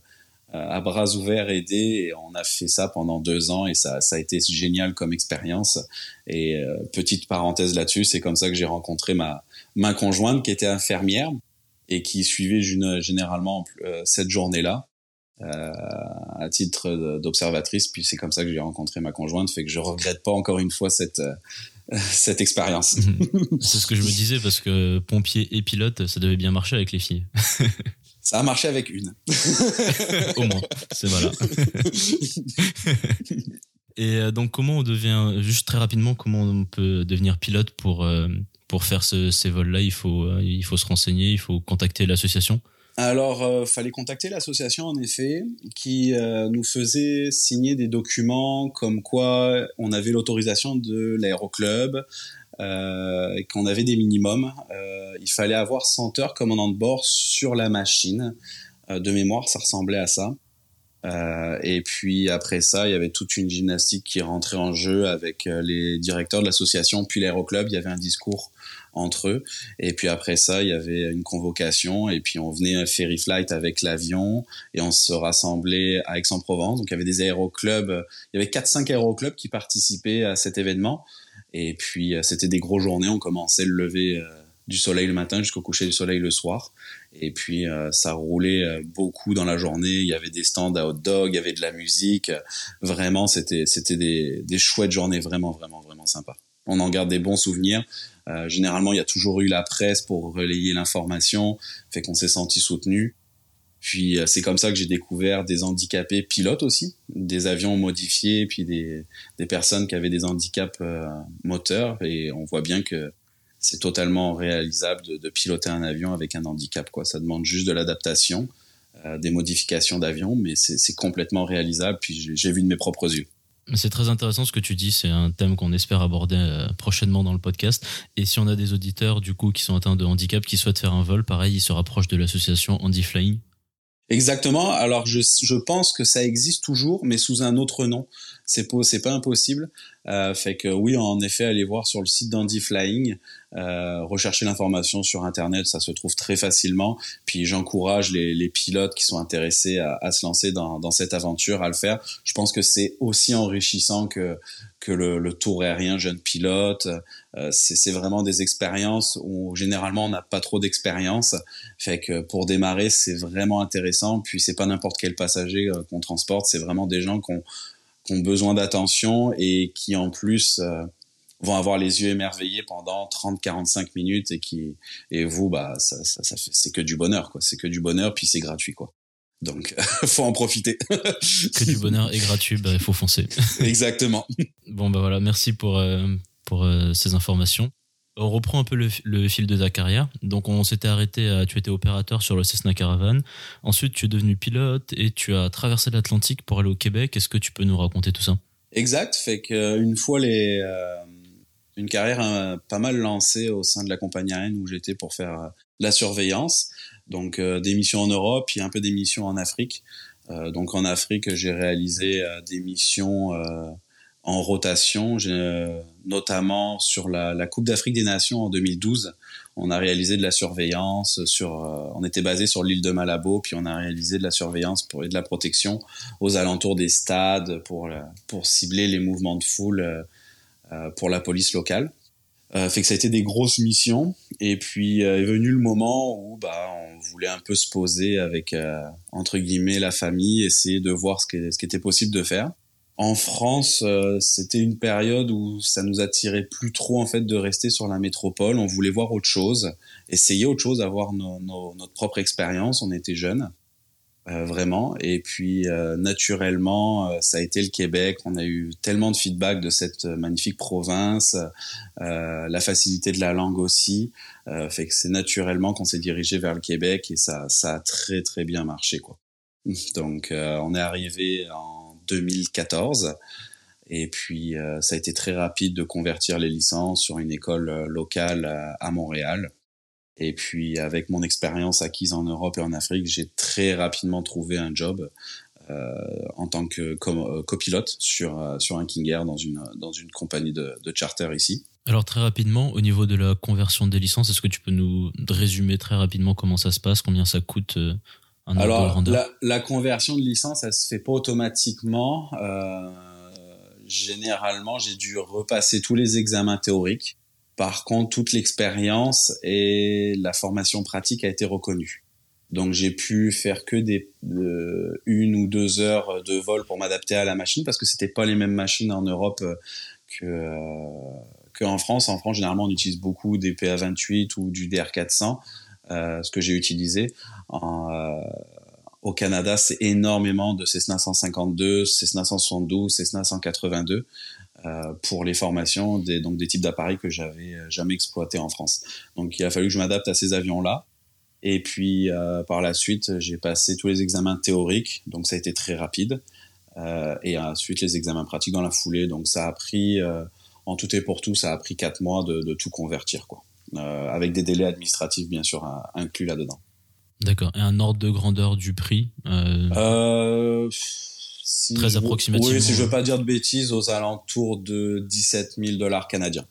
à bras ouverts aider. Et on a fait ça pendant deux ans, et ça, ça a été génial comme expérience. Et euh, petite parenthèse là-dessus, c'est comme ça que j'ai rencontré ma, ma conjointe qui était infirmière et qui suivait généralement euh, cette journée-là euh, à titre d'observatrice. Puis c'est comme ça que j'ai rencontré ma conjointe, fait que je regrette pas encore une fois cette euh, [laughs] cette expérience. [laughs] C'est ce que je me disais parce que pompier et pilote, ça devait bien marcher avec les filles. [laughs] Ça a marché avec une. [laughs] Au moins, c'est voilà. [laughs] Et donc, comment on devient, juste très rapidement, comment on peut devenir pilote pour pour faire ces vols-là, il faut, euh, il faut se renseigner, il faut contacter l'association? Alors, euh, fallait contacter l'association en effet, qui euh, nous faisait signer des documents comme quoi on avait l'autorisation de l'aéroclub euh, et qu'on avait des minimums. il fallait avoir 100 heures commandant de bord sur la machine. de mémoire, ça ressemblait à ça. et puis après ça, il y avait toute une gymnastique qui rentrait en jeu avec les directeurs de l'association, puis l'aéroclub. Il y avait un discours entre eux. Et puis après ça, il y avait une convocation et puis on venait un ferry flight avec l'avion et on se rassemblait à Aix-en-Provence. Donc il y avait des aéroclubs, il y avait 4-5 aéroclubs qui participaient à cet événement. Et puis euh, c'était des gros journées, on commençait le lever euh, du soleil le matin jusqu'au coucher du soleil le soir. Et puis euh, ça roulait beaucoup dans la journée. Il y avait des stands à hot dog, il y avait de la musique. Vraiment, c'était c'était des, des chouettes journées, vraiment vraiment vraiment sympa. On en garde des bons souvenirs. Euh, généralement, il y a toujours eu la presse pour relayer l'information, fait qu'on s'est senti soutenu. Puis euh, c'est comme ça que j'ai découvert des handicapés pilotes aussi, des avions modifiés, puis des, personnes qui avaient des handicaps euh, moteurs. Et on voit bien que c'est totalement réalisable de, piloter un avion avec un handicap. Quoi. Ça demande juste de l'adaptation, euh, des modifications d'avion, mais c'est complètement réalisable. Puis j'ai vu de mes propres yeux. C'est très intéressant ce que tu dis, c'est un thème qu'on espère aborder prochainement dans le podcast. Et si on a des auditeurs du coup qui sont atteints de handicap, qui souhaitent faire un vol, pareil, ils se rapprochent de l'association Andy Flying. Exactement. Alors je, je pense que ça existe toujours, mais sous un autre nom. C'est pas, c'est pas impossible. Euh, fait que oui, en effet, allez voir sur le site d'Andy Flying, euh, rechercher l'information sur Internet, ça se trouve très facilement. Puis j'encourage les, les, pilotes qui sont intéressés à, à se lancer dans, dans, cette aventure à le faire. Je pense que c'est aussi enrichissant que, que le, le tour aérien jeune pilote. Euh, c'est vraiment des expériences où généralement on n'a pas trop d'expérience. Fait que pour démarrer, c'est vraiment intéressant. Puis c'est pas n'importe quel passager euh, qu'on transporte, c'est vraiment des gens qui ont qui ont besoin d'attention et qui en plus euh, vont avoir les yeux émerveillés pendant 30-45 minutes et qui et vous bah ça, ça, ça c'est que du bonheur quoi. C'est que du bonheur puis c'est gratuit quoi. Donc [laughs] faut en profiter. Que du bonheur et gratuit bah il faut foncer. [laughs] Exactement. Bon bah voilà. Merci pour euh, pour euh, ces informations on reprend un peu le, fil de ta carrière. Donc, on s'était arrêté à, tu étais opérateur sur le Cessna Caravan. Ensuite, tu es devenu pilote et tu as traversé l'Atlantique pour aller au Québec. Est-ce que tu peux nous raconter tout ça? Exact. Fait qu'une fois les, euh, une carrière euh, pas mal lancée au sein de la compagnie aérienne où j'étais pour faire euh, la surveillance. Donc, des missions en Europe et un peu des missions en Afrique. donc, en Afrique, j'ai réalisé des missions en rotation, notamment sur la, Coupe d'Afrique des Nations en 2012. On a réalisé de la surveillance sur, euh, on était basé sur l'île de Malabo, puis on a réalisé de la surveillance pour, et de la protection aux alentours des stades pour, pour cibler les mouvements de foule euh, euh, pour la police locale. Euh, fait que ça a été des grosses missions. Et puis est venu le moment où bah, on voulait un peu se poser avec entre guillemets la famille, essayer de voir ce qui, ce qui était possible de faire. En France, euh, c'était une période où ça nous attirait plus trop en fait de rester sur la métropole. On voulait voir autre chose, essayer autre chose, avoir notre propre expérience. On était jeunes, euh, vraiment. Et puis euh, naturellement, ça a été le Québec. On a eu tellement de feedback de cette magnifique province, la facilité de la langue aussi, c'est naturellement qu'on s'est dirigé vers le Québec et ça, a très très bien marché. Donc on est arrivé en 2014. Et puis, euh, ça a été très rapide de convertir les licences sur une école euh, locale à, Montréal. Et puis, avec mon expérience acquise en Europe et en Afrique, j'ai très rapidement trouvé un job euh, en tant que copilote sur, sur un King Air dans une, dans une compagnie de charter ici. Alors très rapidement, au niveau de la conversion des licences, est-ce que tu peux nous résumer très rapidement comment ça se passe, combien ça coûte alors, la, conversion de licence, ça se fait pas automatiquement. Euh, généralement, j'ai dû repasser tous les examens théoriques. Par contre, toute l'expérience et la formation pratique a été reconnue. Donc, j'ai pu faire que des une ou deux heures de vol pour m'adapter à la machine parce que c'était pas les mêmes machines en Europe euh, que euh, qu'en France. En France, généralement, on utilise beaucoup des PA28 ou du DR400. Euh, ce que j'ai utilisé. Euh, au Canada, c'est énormément de Cessna 152, Cessna 172, Cessna 182 euh, pour les formations des, donc des types d'appareils que j'avais jamais exploités en France. Donc il a fallu que je m'adapte à ces avions-là. Et puis par la suite, j'ai passé tous les examens théoriques, donc ça a été très rapide. et ensuite les examens pratiques dans la foulée. Donc ça a pris, en tout et pour tout, ça a pris quatre mois de, de tout convertir, quoi. Euh, avec des délais administratifs bien sûr inclus là-dedans. D'accord. Et un ordre de grandeur du prix euh... euh Très approximativement. Oui, si je veux pas dire de bêtises, aux alentours de 17 000 dollars canadiens.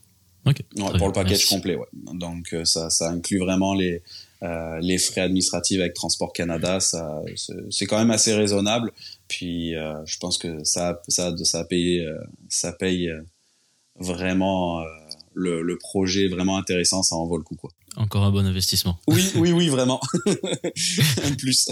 Ok. pour le package complet, ouais. Donc ça, ça inclut vraiment les euh, les frais administratifs avec Transport Canada. Ça, c'est quand même assez raisonnable. Puis euh, je pense que ça, ça, ça paye, ça paye vraiment le, le, projet vraiment intéressant, ça en vaut le coup. Quoi. Encore un bon investissement. Oui, [laughs] oui, oui, vraiment. [laughs] un plus.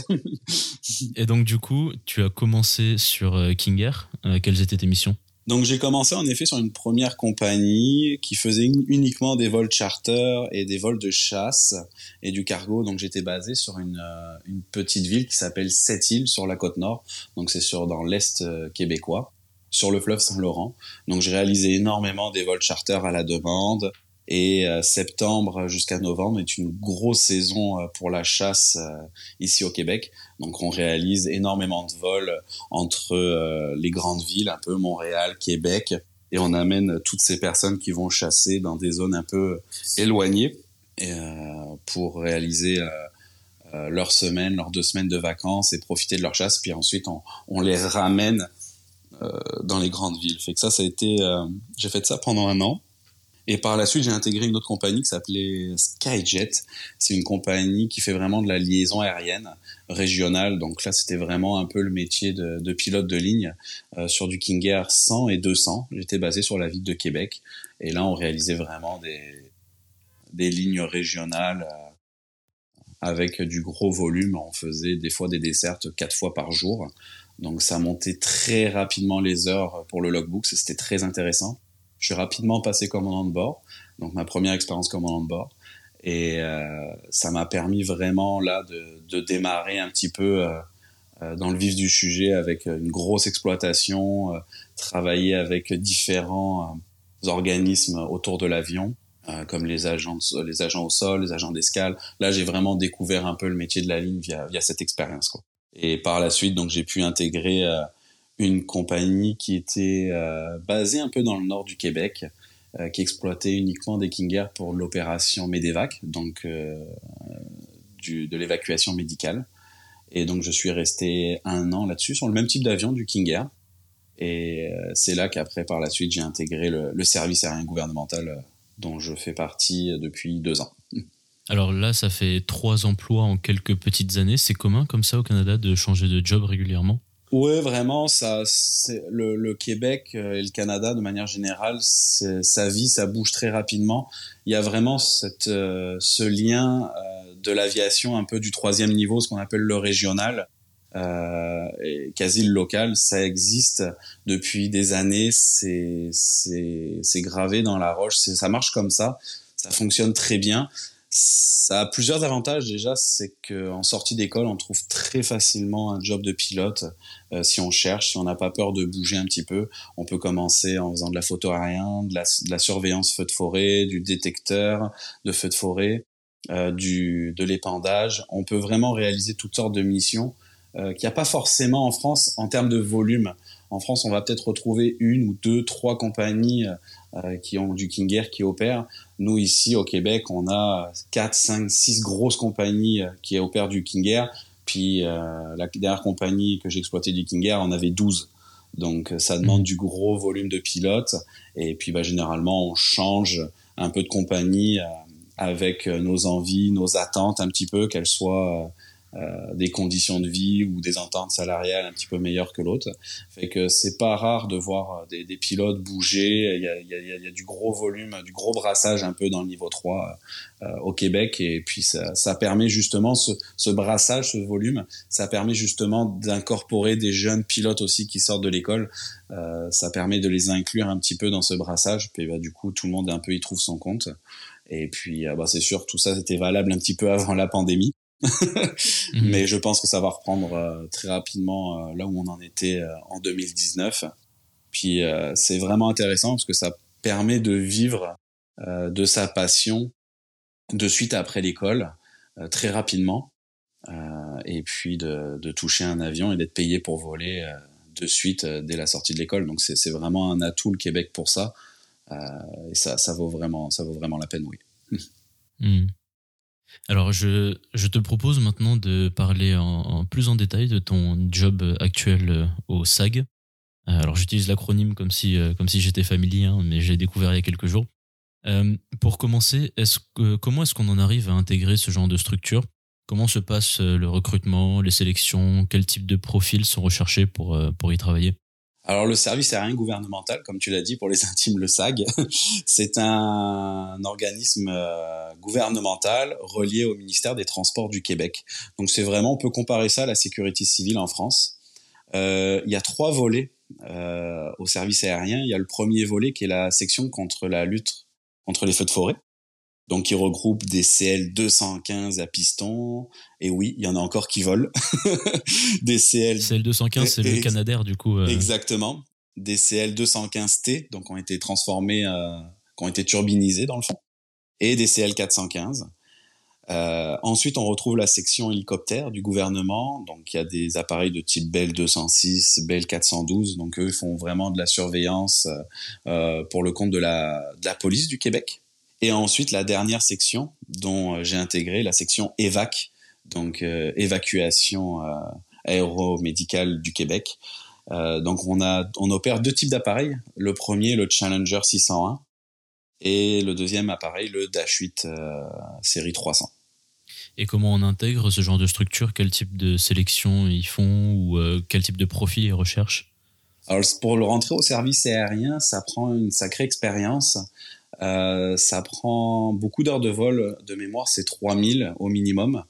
Et donc, du coup, tu as commencé sur euh, King Air. Euh, quelles étaient tes missions? Donc j'ai commencé en effet sur une première compagnie qui faisait uniquement des vols charter et des vols de chasse et du cargo. Donc j'étais basé sur une, euh, une petite ville qui s'appelle Sept-Îles sur la côte nord. Donc c'est sur dans l'est québécois sur le fleuve Saint-Laurent. Donc j'ai réalisé énormément des vols charter à la demande. Et euh, septembre jusqu'à novembre est une grosse saison euh, pour la chasse euh, ici au Québec. Donc on réalise énormément de vols entre les grandes villes, un peu Montréal, Québec, et on amène toutes ces personnes qui vont chasser dans des zones un peu éloignées pour réaliser leur semaine, leurs deux semaines de vacances et profiter de leur chasse. Puis ensuite on, les ramène dans les grandes villes. Fait que ça, ça a été, euh, j'ai fait ça pendant un an. Et par la suite, j'ai intégré une autre compagnie qui s'appelait Skyjet. C'est une compagnie qui fait vraiment de la liaison aérienne régionale. Donc là, c'était vraiment un peu le métier de, pilote de ligne euh, sur du King Air 100 et 200. J'étais basé sur la ville de Québec. Et là, on réalisait vraiment des, des lignes régionales euh, avec du gros volume. On faisait des fois des dessertes quatre fois par jour. Donc ça montait très rapidement les heures pour le logbook, c'était très intéressant. Je suis rapidement passé commandant de bord, donc ma première expérience commandant de bord. Et euh, ça m'a permis vraiment là de, de, démarrer un petit peu euh, euh dans le vif du sujet avec une grosse exploitation, euh, travailler avec différents euh, organismes autour de l'avion, comme les agents, les agents au sol, les agents d'escale. Là, j'ai vraiment découvert un peu le métier de la ligne via, via cette expérience. Quoi. Et par la suite, donc j'ai pu intégrer euh, une compagnie qui était euh, basée un peu dans le nord du Québec, euh, qui exploitait uniquement des King Air pour l'opération Medevac, donc du, de l'évacuation médicale. Et donc je suis resté un an là-dessus sur le même type d'avion du King Air. Et c'est là qu'après, par la suite, j'ai intégré le, le, service aérien gouvernemental dont je fais partie depuis deux ans. Alors là, ça fait trois emplois en quelques petites années. C'est commun comme ça au Canada de changer de job régulièrement? Oui, vraiment. Ça, le, le, Québec euh, et le Canada, de manière générale, sa vie, ça bouge très rapidement. Il y a vraiment cette, euh, ce lien euh, de l'aviation un peu du troisième niveau, ce qu'on appelle le régional. et quasi le local, ça existe depuis des années, c'est c'est gravé dans la roche, ça marche comme ça, ça fonctionne très bien. Ça a plusieurs avantages déjà, c'est qu'en sortie d'école, on trouve très facilement un job de pilote euh, si on cherche, si on n'a pas peur de bouger un petit peu. On peut commencer en faisant de la photo aérienne, de la, surveillance feu de forêt, du détecteur de feu de forêt, euh, du, de l'épandage. On peut vraiment réaliser toutes sortes de missions euh, qu'il n'y a pas forcément en France en termes de volume. En France, on va peut-être retrouver une ou deux, trois compagnies qui ont du King Air qui opèrent. Nous, ici, au Québec, on a quatre, cinq, six grosses compagnies euh, qui opèrent du King Air. Puis euh, la dernière compagnie que j'ai exploitée du King Air en avait 12. Donc ça demande mmh. du gros volume de pilotes. Et puis bah, généralement, on change un peu de compagnie avec nos envies, nos attentes un petit peu, qu'elles soient euh, des conditions de vie ou des ententes salariales un petit peu meilleures que l'autre. Fait que c'est pas rare de voir des, des pilotes bouger. Il y, a, il, y a, y, a, du gros volume, du gros brassage un peu dans le niveau 3 euh, au Québec. Et puis ça, ça permet justement ce, ce, brassage, ce volume, ça permet justement d'incorporer des jeunes pilotes aussi qui sortent de l'école. Euh, ça permet de les inclure un petit peu dans ce brassage. Puis bah, du coup, tout le monde un peu y trouve son compte. Et puis, bah, c'est sûr, tout ça, c'était valable un petit peu avant la pandémie. Mhm. Mais je pense que ça va reprendre euh, très rapidement euh, là où on en était euh, en 2019. Puis c'est vraiment intéressant parce que ça permet de vivre de sa passion de suite après l'école très rapidement et puis de, de, toucher un avion et d'être payé pour voler de suite dès la sortie de l'école. Donc c'est vraiment un atout le Québec pour ça et ça, ça vaut vraiment ça vaut vraiment la peine, oui. Mhm. Alors, je, je, te propose maintenant de parler en, plus en détail de ton job actuel euh, au SAG. Euh, alors, j'utilise l'acronyme comme si, euh, comme si j'étais familier, hein, mais j'ai découvert il y a quelques jours. pour commencer, comment est-ce qu'on en arrive à intégrer ce genre de structure? Comment se passe le recrutement, les sélections? Quel type de profils sont recherchés pour, pour y travailler? Alors le service aérien gouvernemental, comme tu l'as dit pour les [laughs] intimes, le SAG, c'est un organisme euh, gouvernemental relié au ministère des Transports du Québec. Donc c'est vraiment, on peut comparer ça à la sécurité civile en France. Euh, il y a trois volets euh, au service aérien. Il y a le premier volet qui est la section contre la lutte contre les feux de forêt donc qui regroupe des CL 215 à piston. Et oui, il y en a encore qui volent. [laughs] des CL. CL 215, c'est le Canadair du coup. Euh. Exactement. Des CL 215T, donc ont été transformés, euh, qui ont été turbinisés dans le fond, et des CL 415. Euh, ensuite, on retrouve la section hélicoptère du gouvernement. Donc, il y a des appareils de type Bell 206, Bell 412. Donc, eux font vraiment de la surveillance euh, pour le compte de la, de la police du Québec. Et ensuite, la dernière section dont euh, j'ai intégré, la section EVAC, donc euh, évacuation euh, aéromédicale du Québec. Euh, donc on a, on opère deux types d'appareils. Le premier, le Challenger 601, et le deuxième appareil, le Dash 8 série 300. Et comment on intègre ce genre de structure? Quel type de sélection ils font ou quel type de profil ils recherchent? Alors pour le rentrer au service aérien, ça prend une sacrée expérience. Euh, ça prend beaucoup d'heures de vol de mémoire, c'est 3000 au minimum,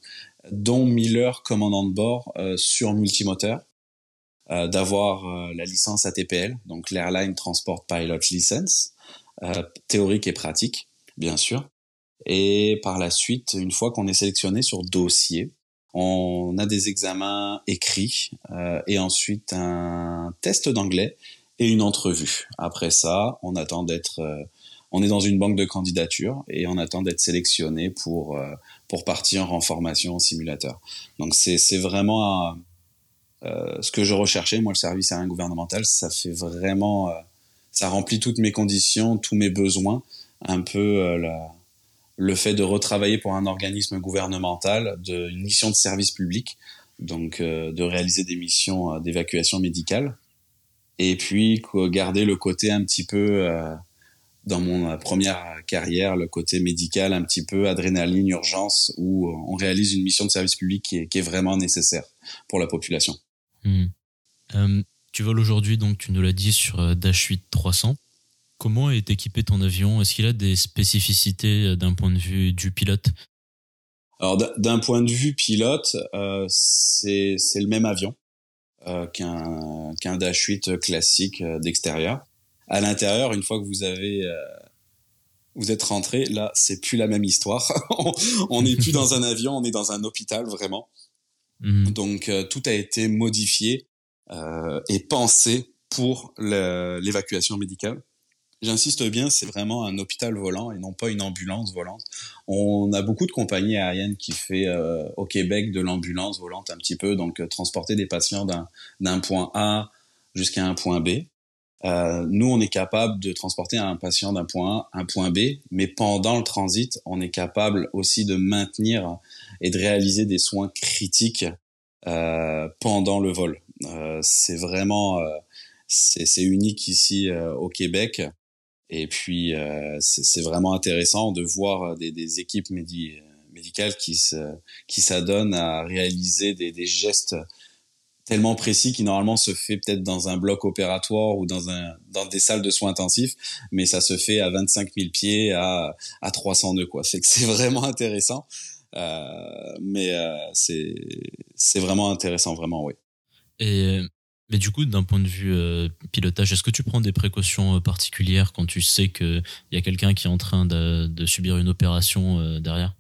dont 1000 heures commandant de bord euh, sur multimoteur, euh, d'avoir la licence ATPL, donc l'Airline Transport Pilot License, théorique et pratique, bien sûr. Et par la suite, une fois qu'on est sélectionné sur dossier, on a des examens écrits et ensuite un test d'anglais et une entrevue. Après ça, on attend d'être on est dans une banque de candidatures et on attend d'être sélectionné pour euh, pour partir en formation en simulateur. Donc c'est vraiment euh, ce que je recherchais moi le service aérien gouvernemental, ça fait vraiment euh, ça remplit toutes mes conditions, tous mes besoins, un peu la, le fait de retravailler pour un organisme gouvernemental, de, une mission de service public, donc de réaliser des missions d'évacuation médicale, et puis garder le côté un petit peu dans mon première carrière le côté médical, un petit peu adrénaline, urgence, où on réalise une mission de service public qui est, vraiment nécessaire pour la population. Hmm. Euh, tu voles aujourd'hui, donc tu nous l'as dit, sur euh, Dash 8 300. Comment est équipé ton avion? Est-ce qu'il a des spécificités euh, d'un point de vue du pilote? Alors d'un point de vue pilote, euh, c'est le même avion euh, qu'un qu'un Dash 8 classique euh, d'extérieur. À l'intérieur, une fois que vous avez euh, vous êtes rentré, là, c'est plus la même histoire. [laughs] on n'est plus dans un avion, on est dans un hôpital vraiment. Mhm. Donc tout a été modifié et pensé pour l'évacuation médicale. J'insiste bien, c'est vraiment un hôpital volant et non pas une ambulance volante. On a beaucoup de compagnies aériennes qui fait euh, au Québec de l'ambulance volante un petit peu, donc euh, transporter des patients d'un point A jusqu'à un point B. Euh, nous, on est capable de transporter un patient d'un point A à un point B, mais pendant le transit, on est capable aussi de maintenir et de réaliser des soins critiques euh, pendant le vol. Euh, c'est vraiment c'est unique ici au Québec. Et puis, euh, c'est vraiment intéressant de voir des, des équipes médicales qui se, qui s'adonnent à réaliser des, des, gestes tellement précis qui normalement se fait peut-être dans un bloc opératoire ou dans un dans des salles de soins intensifs, mais ça se fait à 25 000 pieds à à 300 nœuds quoi. C'est que c'est [laughs] vraiment intéressant, euh, mais euh, c'est c'est vraiment intéressant vraiment oui. Et mais du coup, d'un point de vue euh, pilotage, est-ce que tu prends des précautions euh, particulières quand tu sais qu'il y a quelqu'un qui est en train de, de subir une opération euh, derrière?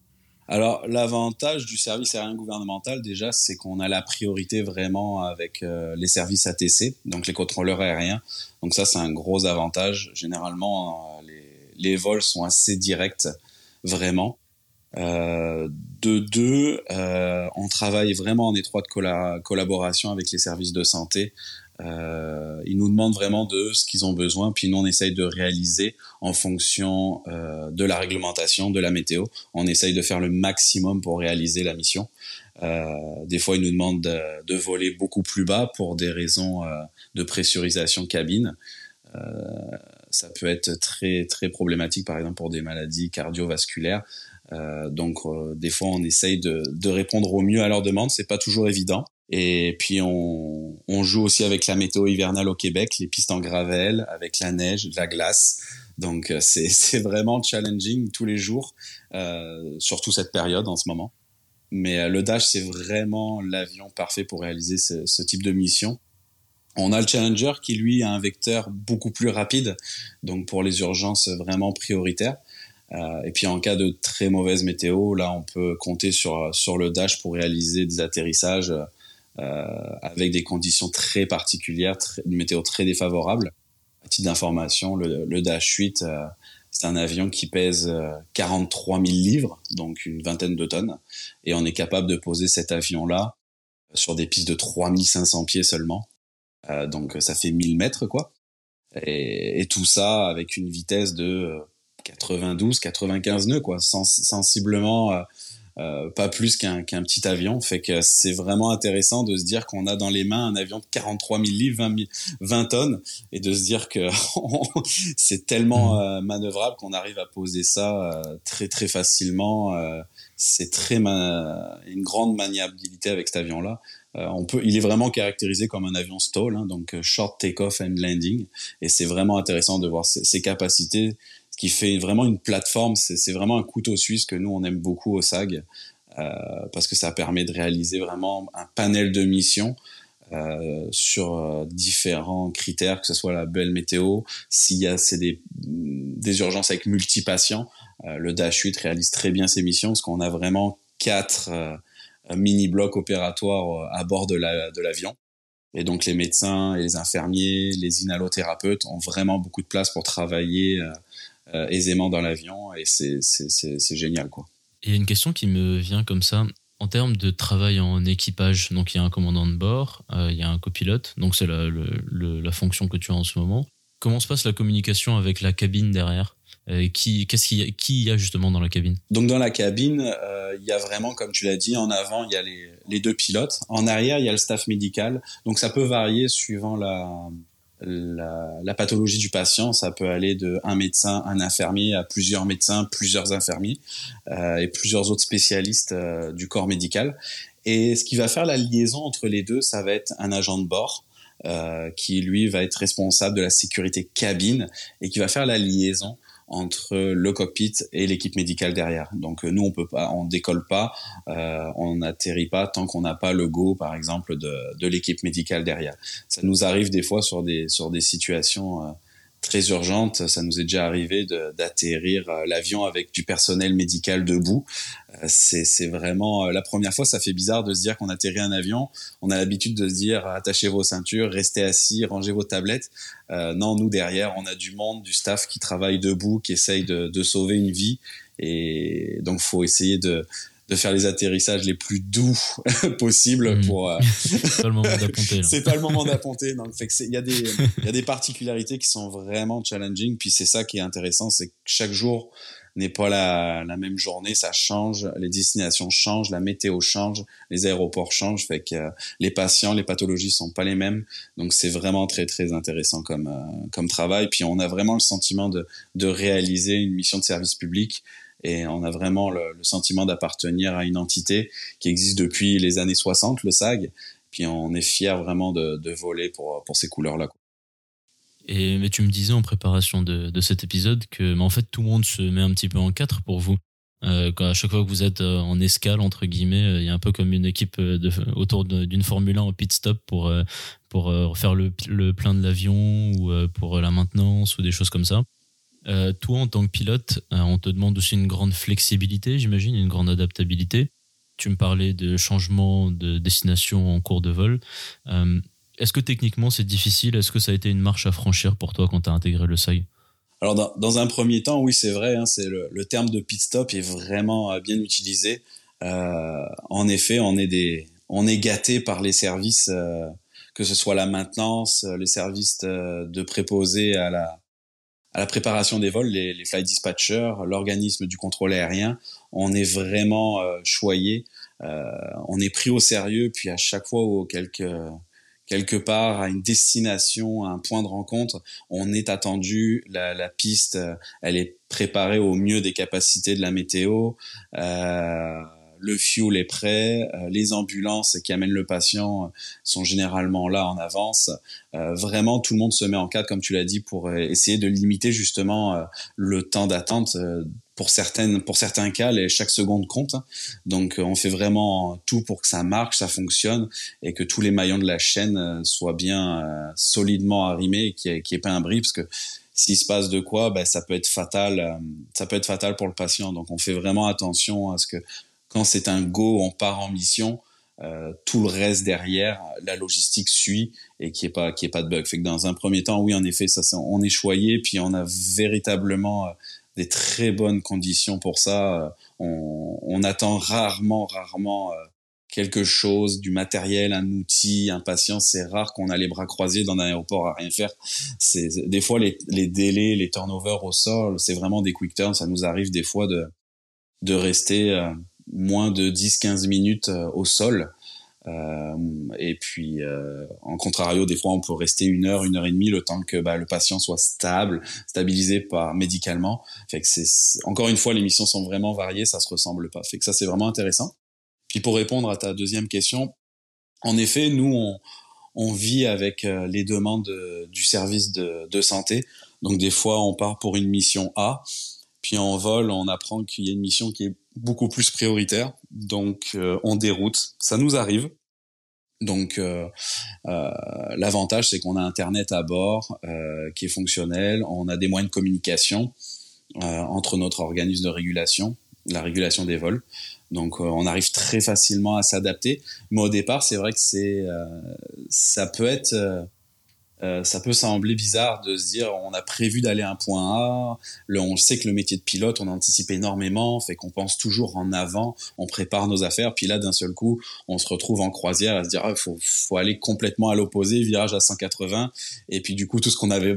Alors, l'avantage du service aérien gouvernemental, déjà, c'est qu'on a la priorité vraiment avec les services ATC, donc les contrôleurs aériens. Donc ça, c'est un gros avantage. Généralement, les, les vols sont assez directs, vraiment. Euh, de deux, euh, on travaille vraiment en étroite collaboration avec les services de santé. Euh, ils nous demandent vraiment de ce qu'ils ont besoin, puis nous on essaye de réaliser en fonction euh, de la réglementation, de la météo. On essaye de faire le maximum pour réaliser la mission. Euh, des fois, ils nous demandent de, voler beaucoup plus bas pour des raisons euh, de pressurisation cabine. Euh, ça peut être très très problématique, par exemple pour des maladies cardiovasculaires. Euh, donc des fois on essaye de, de, répondre au mieux à leurs demandes, c'est pas toujours évident. Et puis on, on, joue aussi avec la météo hivernale au Québec, les pistes en gravel, avec la neige, la glace. Donc euh, [laughs] c'est vraiment challenging tous les jours, euh, surtout cette période en ce moment. Mais le Dash c'est vraiment l'avion parfait pour réaliser ce, ce type de mission. On a le Challenger qui lui a un vecteur beaucoup plus rapide, donc pour les urgences vraiment prioritaires. Euh, et puis en cas de très mauvaise météo, là on peut compter sur sur le Dash pour réaliser des atterrissages euh, avec des conditions très particulières, une météo très défavorable. À titre d'information, le, le, Dash 8 euh, c'est un avion qui pèse 43 000 livres, donc une vingtaine de tonnes, et on est capable de poser cet avion-là sur des pistes de 3500 pieds seulement. Euh, donc ça fait 1000 mètres quoi. Et, et, tout ça avec une vitesse de 92, 95 nœuds, quoi, sensiblement euh, euh, pas plus qu'un qu'un petit avion. Fait que c'est vraiment intéressant de se dire qu'on a dans les mains un avion de 43 000 livres, 20, 20 tonnes, et de se dire que [laughs] c'est tellement mmh. euh, manœuvrable qu'on arrive à poser ça très très facilement. c'est très une grande maniabilité avec cet avion-là. on peut, il est vraiment caractérisé comme un avion stall, hein, donc short take-off and landing, et c'est vraiment intéressant de voir ses, ses capacités qui fait vraiment une plateforme. C'est vraiment un couteau suisse que nous, on aime beaucoup au SAG, euh, parce que ça permet de réaliser vraiment un panel de missions euh, sur euh, différents critères, que ce soit la belle météo, s'il y a des, des urgences avec multi-patients. Euh, le Dash 8 réalise très bien ses missions, parce qu'on a vraiment quatre euh, mini-blocs opératoires à bord de l'avion. et donc les médecins et les infirmiers, les inhalothérapeutes ont vraiment beaucoup de place pour travailler euh, aisément dans l'avion et c'est génial quoi. Il y a une question qui me vient comme ça. En termes de travail en équipage, donc il y a un commandant de bord, euh, il y a un copilote, donc c'est la, la, fonction que tu as en ce moment. Comment se passe la communication avec la cabine derrière? Euh, qui, qu'est-ce qu'il y a, qui y a justement dans la cabine? Donc dans la cabine, euh, il y a vraiment, comme tu l'as dit, en avant il y a les, les, deux pilotes, en arrière il y a le staff médical. Donc ça peut varier suivant la, la, la, pathologie du patient, ça peut aller de un médecin, un infirmier à plusieurs médecins, plusieurs infirmiers euh, et plusieurs autres spécialistes euh, du corps médical. Et ce qui va faire la liaison entre les deux, ça va être un agent de bord euh, qui lui va être responsable de la sécurité cabine et qui va faire la liaison entre le cockpit et l'équipe médicale derrière. Donc nous on peut pas, on décolle pas, on n'atterrit pas tant qu'on n'a pas le go par exemple de, de l'équipe médicale derrière. Ça nous arrive des fois sur des sur des situations très urgente. Ça nous est déjà arrivé d'atterrir euh, l'avion avec du personnel médical debout. Euh, c'est vraiment euh, la première fois. Ça fait bizarre de se dire qu'on atterrit un avion. On a l'habitude de se dire attachez vos ceintures, restez assis, rangez vos tablettes. non, nous derrière, on a du monde, du staff qui travaille debout, qui essaye de, de sauver une vie. Et donc, faut essayer de de faire les atterrissages les plus doux [laughs] possibles mmh. pour. Euh... [laughs] c'est pas le moment d'apponter. c'est pas le moment d'apponter. Il y a des, il y a des particularités qui sont vraiment challenging. Puis c'est ça qui est intéressant, c'est que chaque jour n'est pas la, la même journée, ça change, les destinations changent, la météo change, les aéroports changent, fait que euh, les patients, les pathologies sont pas les mêmes. Donc c'est vraiment très très intéressant comme euh, comme travail. Puis on a vraiment le sentiment de de réaliser une mission de service public et on a vraiment le, sentiment d'appartenir à une entité qui existe depuis les années 60, le SAG, puis on est fier vraiment de, de voler pour, pour ces couleurs-là. Et mais tu me disais en préparation de, de, cet épisode que mais en fait tout le monde se met un petit peu en quatre pour vous. Euh, à chaque fois que vous êtes euh, en escale entre guillemets, euh, il y a un peu comme une équipe euh, de, autour d'une Formule 1 au pit stop pour pour faire le, le plein de l'avion ou pour la maintenance ou des choses comme ça. Euh, toi, en tant que pilote, euh, on te demande aussi une grande flexibilité, j'imagine, une grande adaptabilité. Tu me parlais de changement de destination en cours de vol. Euh, est-ce que techniquement c'est difficile? Est-ce que ça a été une marche à franchir pour toi quand tu as intégré le SAI Alors, dans, un premier temps, oui, c'est vrai. Hein, le, terme de pit stop est vraiment bien utilisé. en effet, on est des, on est gâté par les services, que ce soit la maintenance, les services de préposés à la à la préparation des vols, les, les flight dispatchers, l'organisme du contrôle aérien, on est vraiment euh, choyé, euh, on est pris au sérieux, puis à chaque fois où quelque quelque part à une destination, à un point de rencontre, on est attendu, la, la piste, elle est préparée au mieux des capacités de la météo. Euh, le fuel est prêt, euh, les ambulances qui amènent le patient euh, sont généralement là en avance. Euh, vraiment, tout le monde se met en cadre, comme tu l'as dit, pour essayer de limiter justement le temps d'attente. pour pour certains cas, les, chaque seconde compte. Donc, on fait vraiment tout pour que ça marche, ça fonctionne et que tous les maillons de la chaîne soient bien solidement arrimés et qu'il n'y ait, pas un bris, parce que s'il se passe de quoi, ben, ça peut être fatal. ça peut être fatal pour le patient. Donc, on fait vraiment attention à ce que quand c'est un go, on part en mission. Euh, tout le reste derrière, la logistique suit et qui est pas qui est pas de bug. Fait que dans un premier temps, oui, en effet, ça, on est choyé, puis on a véritablement euh, des très bonnes conditions pour ça. Euh, on, attend rarement, rarement quelque chose, du matériel, un outil, un patient. C'est rare qu'on a les bras croisés dans un aéroport à rien faire. Des fois les, les délais, les turnovers au sol, c'est vraiment des quick turns. Ça nous arrive des fois de de rester moins de 10-15 minutes euh, au sol. Euh, et puis, euh, en contrario, des fois, on peut rester une heure, une heure et demie, le temps que bah, le patient soit stable, stabilisé par médicalement. Fait que c'est encore une fois, les missions sont vraiment variées, ça se ressemble pas. Fait que ça, c'est vraiment intéressant. Puis pour répondre à ta deuxième question, en effet, nous, on, on vit avec les demandes du service de, de, santé. Donc des fois, on part pour une mission A, puis en vol, on apprend qu'il y a une mission qui est beaucoup plus prioritaire. Donc euh, on déroute, ça nous arrive. Donc euh, euh, l'avantage c'est qu'on a internet à bord qui est fonctionnel, on a des moyens de communication entre notre organisme de régulation, la régulation des vols. Donc on arrive très facilement à s'adapter. Mais au départ, c'est vrai que c'est ça peut être euh, ça peut sembler bizarre de se dire on a prévu d'aller à un point A, le, on sait que le métier de pilote on anticipe énormément, fait qu'on pense toujours en avant, on prépare nos affaires, puis là d'un seul coup on se retrouve en croisière à se dire il ah, faut, faut aller complètement à l'opposé, virage à 180, et puis du coup tout ce qu'on avait,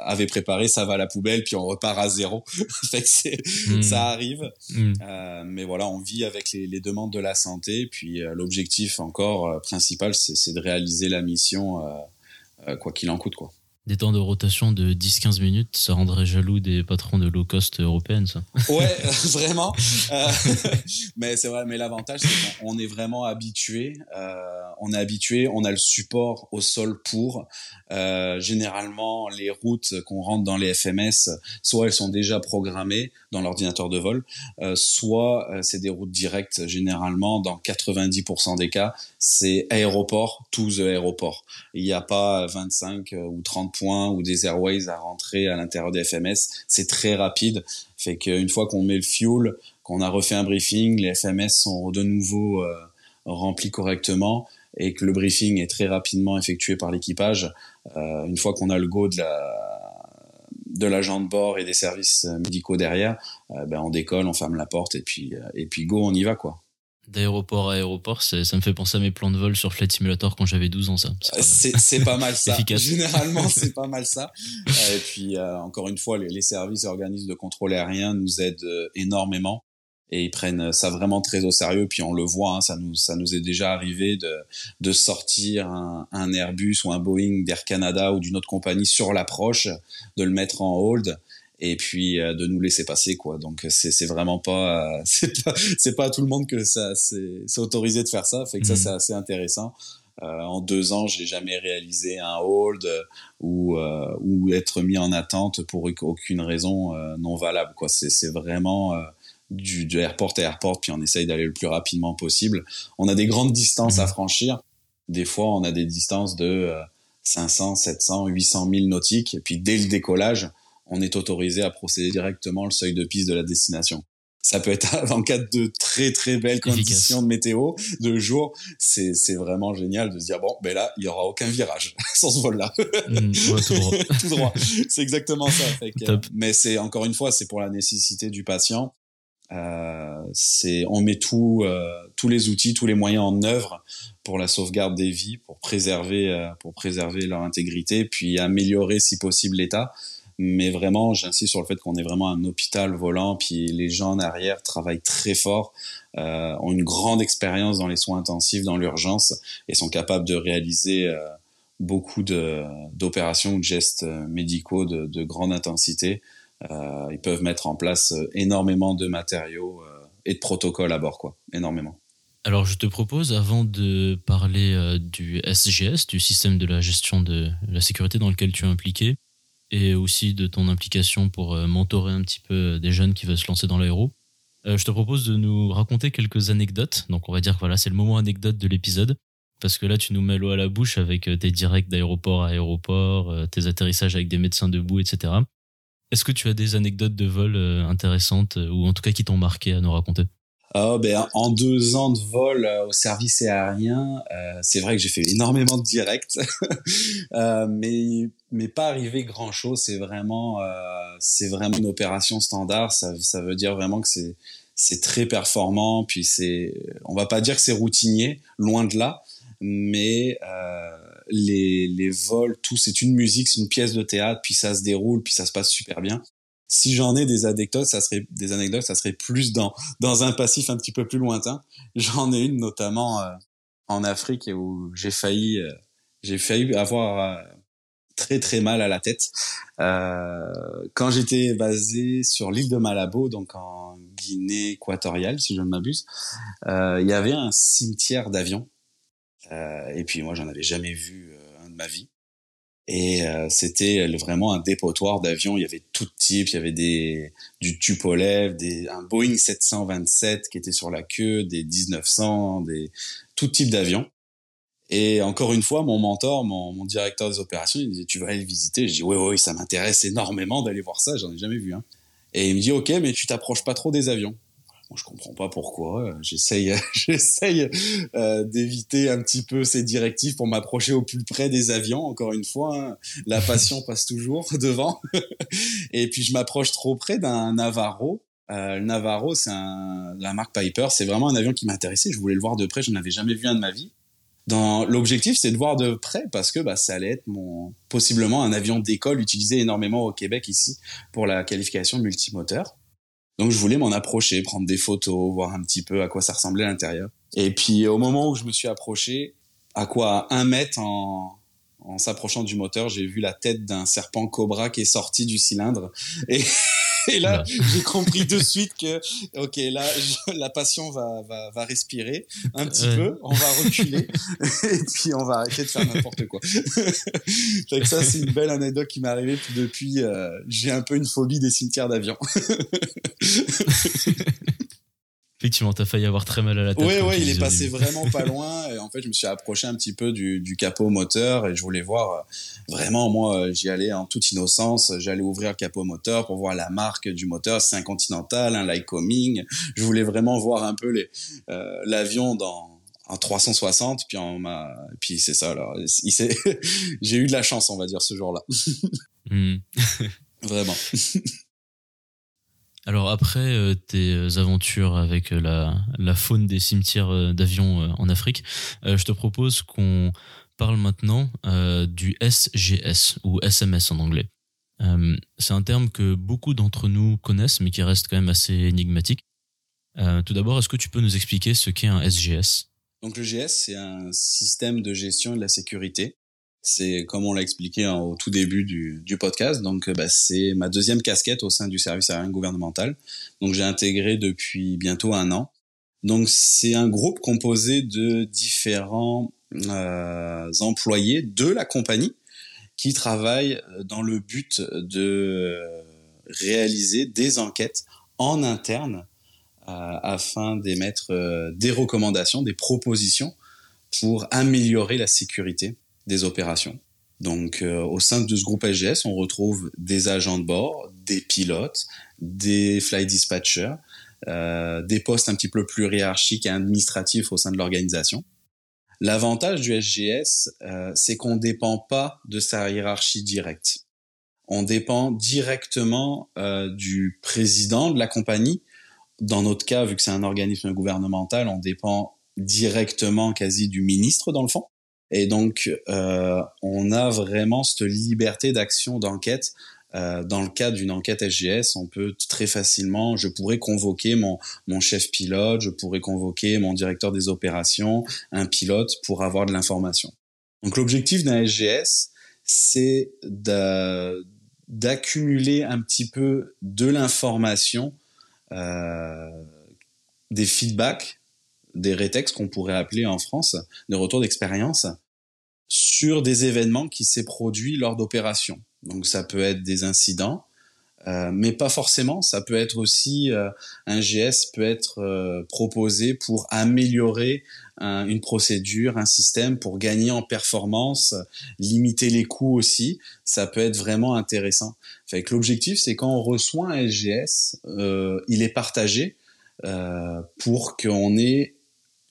avait, préparé ça va à la poubelle, puis on repart à zéro. [laughs] fait que mmh. ça arrive, mmh. euh, mais voilà on vit avec les, les demandes de la santé, puis euh, l'objectif encore euh, principal c'est de réaliser la mission euh, quoi qu'il en coûte quoi. Des temps de rotation de 10-15 minutes, ça rendrait jaloux des patrons de low cost européennes, ça. Ouais, [laughs] [laughs] vraiment. Euh, [laughs] mais c'est vrai, mais l'avantage, c'est qu'on est vraiment habitué. Euh, on est habitué, on a le support au sol pour. Euh, généralement, les routes qu'on rentre dans les FMS, soit elles sont déjà programmées dans l'ordinateur de vol, soit c'est des routes directes. Généralement, dans 90% des cas, c'est aéroport, to the aéroport. Il n'y a pas 25 ou 30 points ou des airways à rentrer à l'intérieur des FMS. C'est très rapide. Fait qu'une fois qu'on met le fuel, qu'on a refait un briefing, les FMS sont de nouveau euh, remplis correctement et que le briefing est très rapidement effectué par l'équipage. Euh, une fois qu'on a le go de la de l'agent de bord et des services médicaux derrière, euh, ben on décolle, on ferme la porte et puis euh, et puis go, on y va quoi d'aéroport à aéroport, ça me fait penser à mes plans de vol sur Flight Simulator quand j'avais 12 ans, ça. C'est pas mal ça. Généralement, [laughs] c'est pas mal ça. et puis, euh, encore une fois, les, services et organismes de contrôle aérien nous aident euh, énormément et ils prennent ça vraiment très au sérieux. Puis on le voit, hein, ça nous ça nous est déjà arrivé de de sortir un, un Airbus ou un Boeing d'Air Canada ou d'une autre compagnie sur l'approche, de le mettre en hold et puis euh, de nous laisser passer quoi donc c'est c'est vraiment pas euh, [laughs] c'est pas c'est pas à tout le monde que ça c'est autorisé de faire ça fait que ça mhm. c'est assez intéressant euh, en deux ans j'ai jamais réalisé un hold ou ou être mis en attente pour aucune raison non valable quoi c'est c'est vraiment du, de airport à airport, puis on essaye d'aller le plus rapidement possible. On a des grandes distances à mhm. franchir. Des fois, on a des distances de 500, 700, 800 000 nautiques. Et puis, dès le décollage, on est autorisé à procéder directement le seuil de piste de la destination. Ça peut être [laughs] en cas de très très belles conditions de météo, de jour. C'est, c'est vraiment génial de se dire bon, ben là, il y aura aucun virage [laughs] sans ce vol-là. [laughs] Mm, tout droit. tout droit. C'est exactement ça. mais c'est encore une fois, c'est pour la nécessité du patient. Euh, c'est, on met tout, euh, tous les outils, tous les moyens en œuvre pour la sauvegarde des vies, pour préserver, euh, pour préserver leur intégrité, puis améliorer si possible l'état mais vraiment, j'insiste sur le fait qu'on est vraiment un hôpital volant, puis les gens en arrière travaillent très fort, euh, ont une grande expérience dans les soins intensifs, dans l'urgence, et sont capables de réaliser euh, beaucoup d'opérations ou de gestes euh, médicaux de, de grande intensité. Euh, ils peuvent mettre en place énormément de matériaux et de protocoles à bord, quoi, énormément. Alors, je te propose, avant de parler du SGS, du système de la gestion de la sécurité dans lequel tu es impliqué, et aussi de ton implication pour euh, mentorer un petit peu euh, des jeunes qui veulent se lancer dans l'aéro. Euh, je te propose de nous raconter quelques anecdotes. Donc on va dire que voilà, c'est le moment anecdote de l'épisode. Parce que là, tu nous mets l'eau à la bouche avec tes directs d'aéroport à aéroport, tes atterrissages avec des médecins debout, etc. Est-ce que tu as des anecdotes de vol intéressantes ou en tout cas qui t'ont marqué à nous raconter? Oh, ben, en deux ans de vol au service aérien, c'est vrai que j'ai fait énormément de directs, [laughs] euh, mais mais pas arrivé grand chose. C'est vraiment, euh, c'est vraiment une opération standard. Ça, ça veut dire vraiment que c'est, c'est très performant. Puis c'est, on va pas dire que c'est routinier, loin de là, mais euh, les, les vols, tout, c'est une musique, c'est une pièce de théâtre. Puis ça se déroule, puis ça se passe super bien. Si j'en ai des anecdotes, ça serait des anecdotes, ça serait plus dans dans un passif un petit peu plus lointain. J'en ai une notamment euh, en Afrique où j'ai failli, euh, j'ai failli avoir euh, très très mal à la tête. Euh, quand j'étais basé sur l'île de Malabo, donc en Guinée équatoriale, si je ne m'abuse, euh, il y avait un cimetière d'avions. Euh, et puis moi, j'en avais jamais vu un de ma vie. Et c'était vraiment un dépotoir d'avions. Il y avait tout type. Il y avait des du Tupolev, des un Boeing 727 qui était sur la queue, des 1900, des tout type d'avions. Et encore une fois, mon mentor, mon, mon, directeur des opérations, il me disait, tu vas aller le visiter. Je dis, oui, oui, ça m'intéresse énormément d'aller voir ça. J'en ai jamais vu. Hein. Et il me dit, ok, mais tu t'approches pas trop des avions. Bon, je comprends pas pourquoi. J'essaye, [laughs] j'essaye euh, d'éviter un petit peu ces directives pour m'approcher au plus près des avions. Encore une fois, hein. la passion [laughs] passe toujours [laughs] devant. et puis je m'approche trop près d'un Navarro. Euh, le Navarro, c'est la marque Piper. C'est vraiment un avion qui m'intéressait. Je voulais le voir de près. Je n'avais jamais vu un de ma vie dans l'objectif c'est de voir de près parce que bah, ça allait être mon possiblement un avion d'école utilisé énormément au Québec ici pour la qualification multimoteur. Donc je voulais m'en approcher, prendre des photos, voir un petit peu à quoi ça ressemblait à l'intérieur. Et puis au moment où je me suis approché, à quoi un mètre en, s'approchant du moteur, j'ai vu la tête d'un serpent cobra qui est sorti du cylindre. Et, [laughs] et là, j'ai compris de [laughs] suite que, ok, là, la passion va, va, va respirer un petit peu, on va reculer, [laughs] et puis on va arrêter de faire n'importe quoi. [laughs] fait que ça, c'est une belle anecdote qui m'est arrivée. Puis depuis, euh, j'ai un peu une phobie des cimetières d'avions. Effectivement, t'as failli avoir très mal à la tête. Oui, oui, il est passé vraiment [laughs] pas loin. Et en fait, je me suis approché un petit peu du, du capot moteur et je voulais voir euh, vraiment, moi, euh, j'y allais en toute innocence. J'allais ouvrir le capot moteur pour voir la marque du moteur. C'est un Continental, un Lycoming. Je voulais vraiment voir un peu euh, l'avion dans en 360 puis on m'a puis c'est ça alors [laughs] j'ai eu de la chance on va dire ce jour-là hmm. [laughs] vraiment alors après euh, tes euh, aventures avec euh, la, la faune des cimetières d'avions en Afrique, je te propose qu'on parle maintenant du SGS ou SMS en anglais. c'est un terme que beaucoup d'entre nous connaissent mais qui reste quand même assez énigmatique. tout d'abord, est-ce que tu peux nous expliquer ce qu'est un SGS Donc le GS, c'est un système de gestion de la sécurité c'est comme on l'a expliqué au tout début du, podcast. Donc, bah, c'est ma deuxième casquette au sein du service aérien gouvernemental. Donc, j'ai intégré depuis bientôt un an. Donc, c'est un groupe composé de différents euh, employés de la compagnie qui travaillent dans le but de réaliser des enquêtes en interne euh, afin d'émettre euh, des recommandations, des propositions pour améliorer la sécurité des opérations. Donc, euh, au sein de ce groupe SGS, on retrouve des agents de bord, des pilotes, des flight dispatchers, euh, des postes un petit peu plus hiérarchiques et administratifs au sein de l'organisation. L'avantage du SGS, euh, c'est qu'on ne dépend pas de sa hiérarchie directe. On dépend directement euh, du président de la compagnie. Dans notre cas, vu que c'est un organisme gouvernemental, on dépend directement quasi du ministre dans le fond. Et donc, euh, on a vraiment cette liberté d'action, d'enquête. Euh, dans le cadre d'une enquête SGS, on peut très facilement, je pourrais convoquer mon, mon chef pilote, je pourrais convoquer mon directeur des opérations, un pilote pour avoir de l'information. Donc l'objectif d'un SGS, c'est d'accumuler un petit peu de l'information, euh, des feedbacks, des rétextes qu'on pourrait appeler en France, des retours d'expérience, sur des événements qui s'est produits lors d'opérations. Donc ça peut être des incidents, euh, mais pas forcément. Ça peut être aussi euh, un GS peut être euh, proposé pour améliorer une procédure, un système, pour gagner en performance, limiter les coûts aussi. Ça peut être vraiment intéressant. Fait que l'objectif, c'est quand on reçoit un SGS, il est partagé pour qu'on ait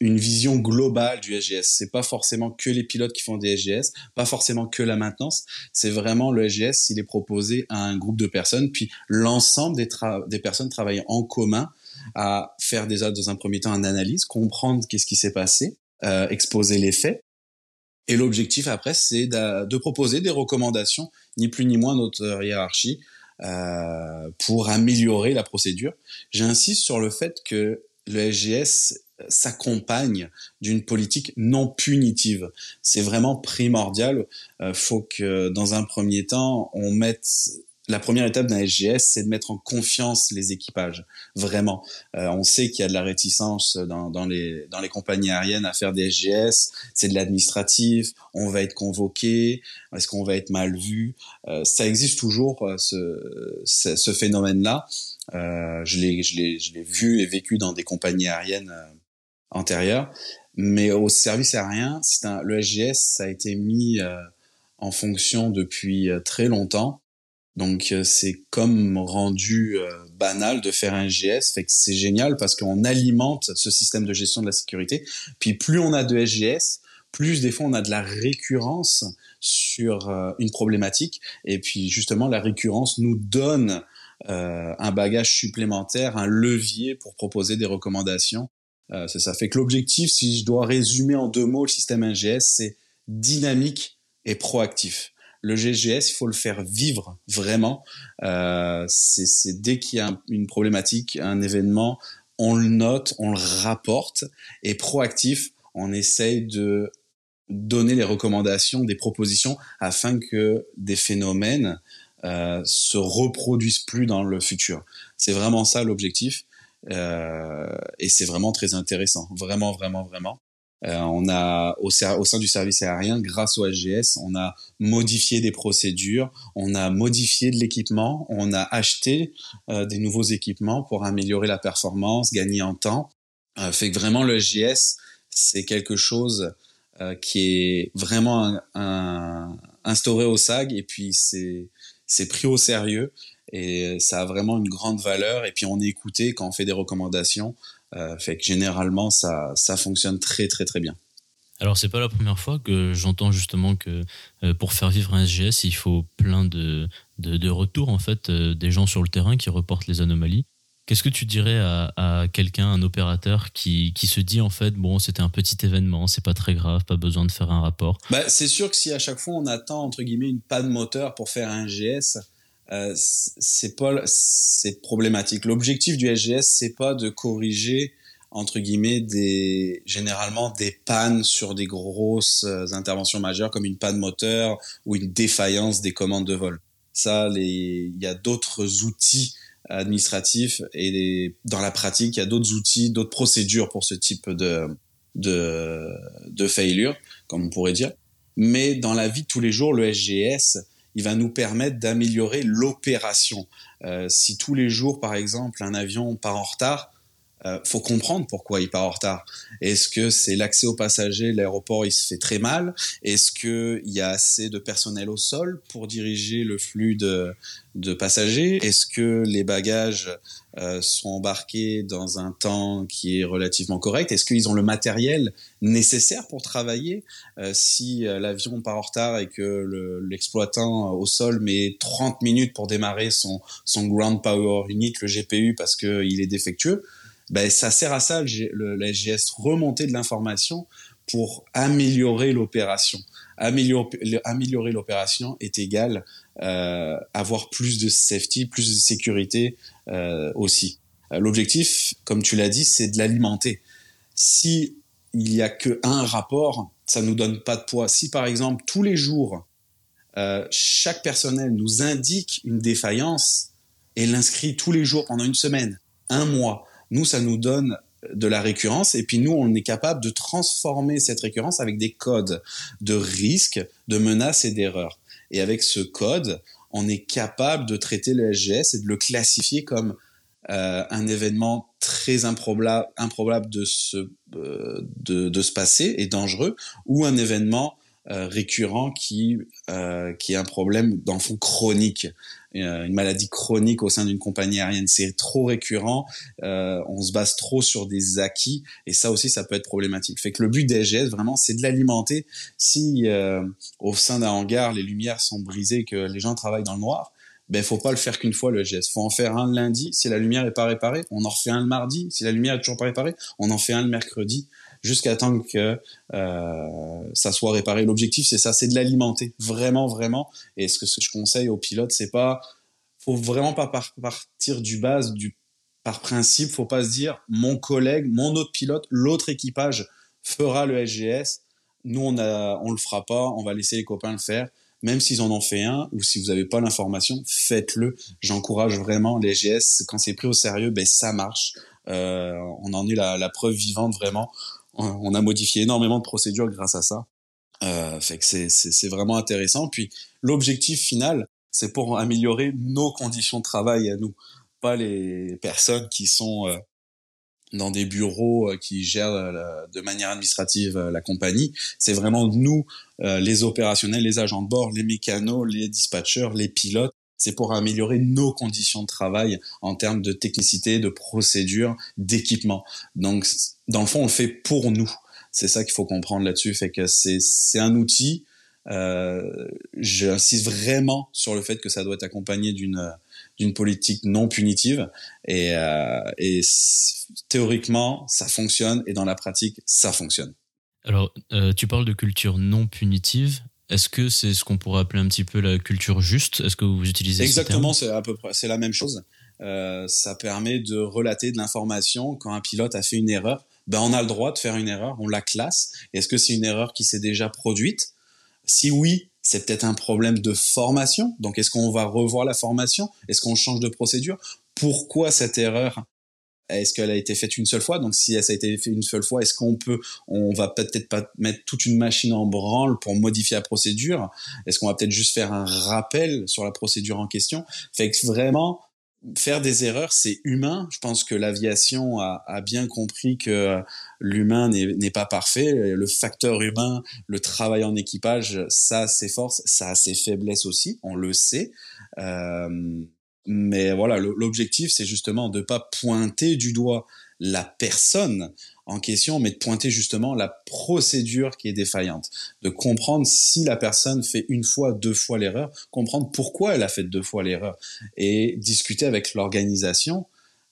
une vision globale du SGS. C'est pas forcément que les pilotes qui font des SGS, pas forcément que la maintenance. C'est vraiment le SGS, il est proposé à un groupe de personnes, puis l'ensemble des, personnes travaillent en commun à faire déjà dans un premier temps une analyse, comprendre qu'est-ce qui s'est passé, euh, exposer les faits. Et l'objectif après, c'est de, de, proposer des recommandations, ni plus ni moins notre hiérarchie, euh, pour améliorer la procédure. J'insiste sur le fait que le SGS s'accompagne d'une politique non punitive. C'est vraiment primordial. Euh, faut que dans un premier temps, on mette la première étape d'un SGS, c'est de mettre en confiance les équipages. Vraiment, euh, on sait qu'il y a de la réticence dans, les dans les compagnies aériennes à faire des SGS. C'est de l'administratif. On va être convoqué. Est-ce qu'on va être mal vu? Euh, Ça existe toujours euh, ce, ce, phénomène-là. Je l'ai vu et vécu dans des compagnies aériennes antérieure. Mais au service aérien, c'est un, le SGS, ça a été mis euh, en fonction depuis euh, très longtemps. Donc euh, c'est comme rendu banal de faire un SGS, fait que c'est génial parce qu'on alimente ce système de gestion de la sécurité. Puis plus on a de SGS, plus des fois on a de la récurrence sur une problématique. Et puis justement la récurrence nous donne un bagage supplémentaire, un levier pour proposer des recommandations euh, c'est ça. Fait que l'objectif, si je dois résumer en deux mots le système NGS, c'est dynamique et proactif. Le GGS, il faut le faire vivre vraiment. Euh, c'est dès qu'il y a une problématique, un événement, on le note, on le rapporte. Et proactif, on essaye de donner les recommandations, des propositions afin que des phénomènes euh, se reproduisent plus dans le futur. C'est vraiment ça l'objectif et c'est vraiment très intéressant, vraiment, vraiment, vraiment. Euh, on a au, sein du service aérien, grâce au SGS, on a modifié des procédures, on a modifié de l'équipement, on a acheté euh, des nouveaux équipements pour améliorer la performance, gagner en temps. Euh, fait que vraiment le SGS, c'est quelque chose euh, qui est vraiment instauré au SAG et puis c'est c'est pris au sérieux et ça a vraiment une grande valeur et puis on est écouté quand on fait des recommandations euh, fait que généralement, ça, ça fonctionne très très très bien. Alors c'est pas la première fois que j'entends justement que euh, pour faire vivre un SGS, il faut plein de, de, de retours en fait euh, des gens sur le terrain qui reportent les anomalies. Qu'est-ce que tu dirais à, quelqu'un, un opérateur qui, qui se dit en fait bon c'était un petit événement, c'est pas très grave, pas besoin de faire un rapport? Bah, c'est sûr que si à chaque fois on attend entre guillemets une panne moteur pour faire un GS, euh, c'est problématique. L'objectif du SGS c'est pas de corriger entre guillemets généralement des pannes sur des grosses euh, interventions majeures comme une panne moteur ou une défaillance des commandes de vol. Ça, il y a d'autres outils administratifs et dans la pratique, il y a d'autres outils, d'autres procédures pour ce type de de de failure, comme on pourrait dire. Mais dans la vie de tous les jours, le SGS, il va nous permettre d'améliorer l'opération. Euh, si tous les jours, par exemple, un avion part en retard, euh, faut comprendre pourquoi il part en retard. Est-ce que c'est l'accès aux passagers, l'aéroport il se fait très mal? Est-ce que il y a assez de personnel au sol pour diriger le flux de, de passagers? Est-ce que les bagages euh, sont embarqués dans un temps qui est relativement correct? Est-ce qu'ils ont le matériel nécessaire pour travailler? Euh, Si euh, l'avion part en retard et que l'exploitant au sol met 30 minutes pour démarrer son, son ground power unit, le GPU, parce qu'il est défectueux, ben, ça sert à ça, le, le SGS, remonter de l'information pour améliorer l'opération. Améliorer, l'opération est égal euh, avoir plus de safety, plus de sécurité euh, aussi. Euh, l'objectif, comme tu l'as dit, c'est de l'alimenter. Si il y a que un rapport, ça nous donne pas de poids. Si par exemple tous les jours euh, chaque personnel nous indique une défaillance et l'inscrit tous les jours pendant une semaine, un mois, nous, ça nous donne de la récurrence et puis nous, on est capable de transformer cette récurrence avec des codes de risques, de menaces et d'erreurs. Et avec ce code, on est capable de traiter le SGS et de le classifier comme euh, un événement très improbable, improbable de, se, euh, de, se passer et dangereux ou un événement euh, récurrent qui, qui est un problème dans le fond chronique. Euh, une maladie chronique au sein d'une compagnie aérienne. C'est trop récurrent, euh, on se base trop sur des acquis et ça aussi, ça peut être problématique. Fait que le but des vraiment, c'est de l'alimenter. Si euh, au sein d'un hangar, les lumières sont brisées, que les gens travaillent dans le noir, ben faut pas le faire qu'une fois le geste. Faut en faire un le lundi. Si la lumière est pas réparée, on en refait un le mardi. Si la lumière est toujours pas réparée, on en fait un le mercredi jusqu'à temps que euh, ça soit réparé. L'objectif, c'est ça, c'est de l'alimenter, vraiment, vraiment. Et ce que je conseille aux pilotes, c'est pas, faut vraiment pas partir du base, du par principe, faut pas se dire mon collègue, mon autre pilote, l'autre équipage fera le SGS. Nous, on a, on le fera pas, on va laisser les copains le faire. Même s'ils en ont fait un, ou si vous n'avez pas l'information, faites-le. J'encourage vraiment les SGS. Quand c'est pris au sérieux, ben ça marche. Euh, on en est la, la preuve vivante vraiment on a modifié énormément de procédures grâce à ça. Euh, fait que c'est vraiment intéressant. Puis l'objectif final, c'est pour améliorer nos conditions de travail à nous, pas les personnes qui sont euh, dans des bureaux euh, qui gèrent euh, de manière administrative la compagnie. C'est vraiment nous, les opérationnels, les agents de bord, les mécanos, les dispatchers, les pilotes, c'est pour améliorer nos conditions de travail en termes de technicité, de procédure, d'équipement. Donc, dans le fond, on le fait pour nous. C'est ça qu'il faut comprendre là-dessus. Que c'est un outil. Euh, J'insiste vraiment sur le fait que ça doit être accompagné d'une politique non punitive et, euh, théoriquement ça fonctionne et dans la pratique ça fonctionne. Alors, euh, tu parles de culture non punitive. Est-ce que c'est ce qu'on pourrait appeler un petit peu la culture juste? Est-ce que vous utilisez Exactement, c'est à peu près, c'est la même chose. Euh, ça permet de relater de l'information quand un pilote a fait une erreur. Ben on a le droit de faire une erreur, on la classe. Est-ce que c'est une erreur qui s'est déjà produite? Si oui, c'est peut-être un problème de formation. Donc, est-ce qu'on va revoir la formation? Est-ce qu'on change de procédure? Pourquoi cette erreur? Est-ce qu'elle a été faite une seule fois? Donc si elle a été faite une seule fois, est-ce qu'on peut, on va peut-être pas mettre toute une machine en branle pour modifier la procédure? Est-ce qu'on va peut-être juste faire un rappel sur la procédure en question? Fait que vraiment, faire des erreurs, c'est humain. Je pense que l'aviation a, bien compris que l'humain n'est pas parfait. Le facteur humain, le travail en équipage, ça a ses forces, ça a ses faiblesses aussi, on le sait. Euh, mais voilà, l'objectif, c'est justement de pas pointer du doigt la personne en question, mais de pointer justement la procédure qui est défaillante, de comprendre si la personne fait une fois, deux fois l'erreur, comprendre pourquoi elle a fait deux fois l'erreur, et discuter avec l'organisation.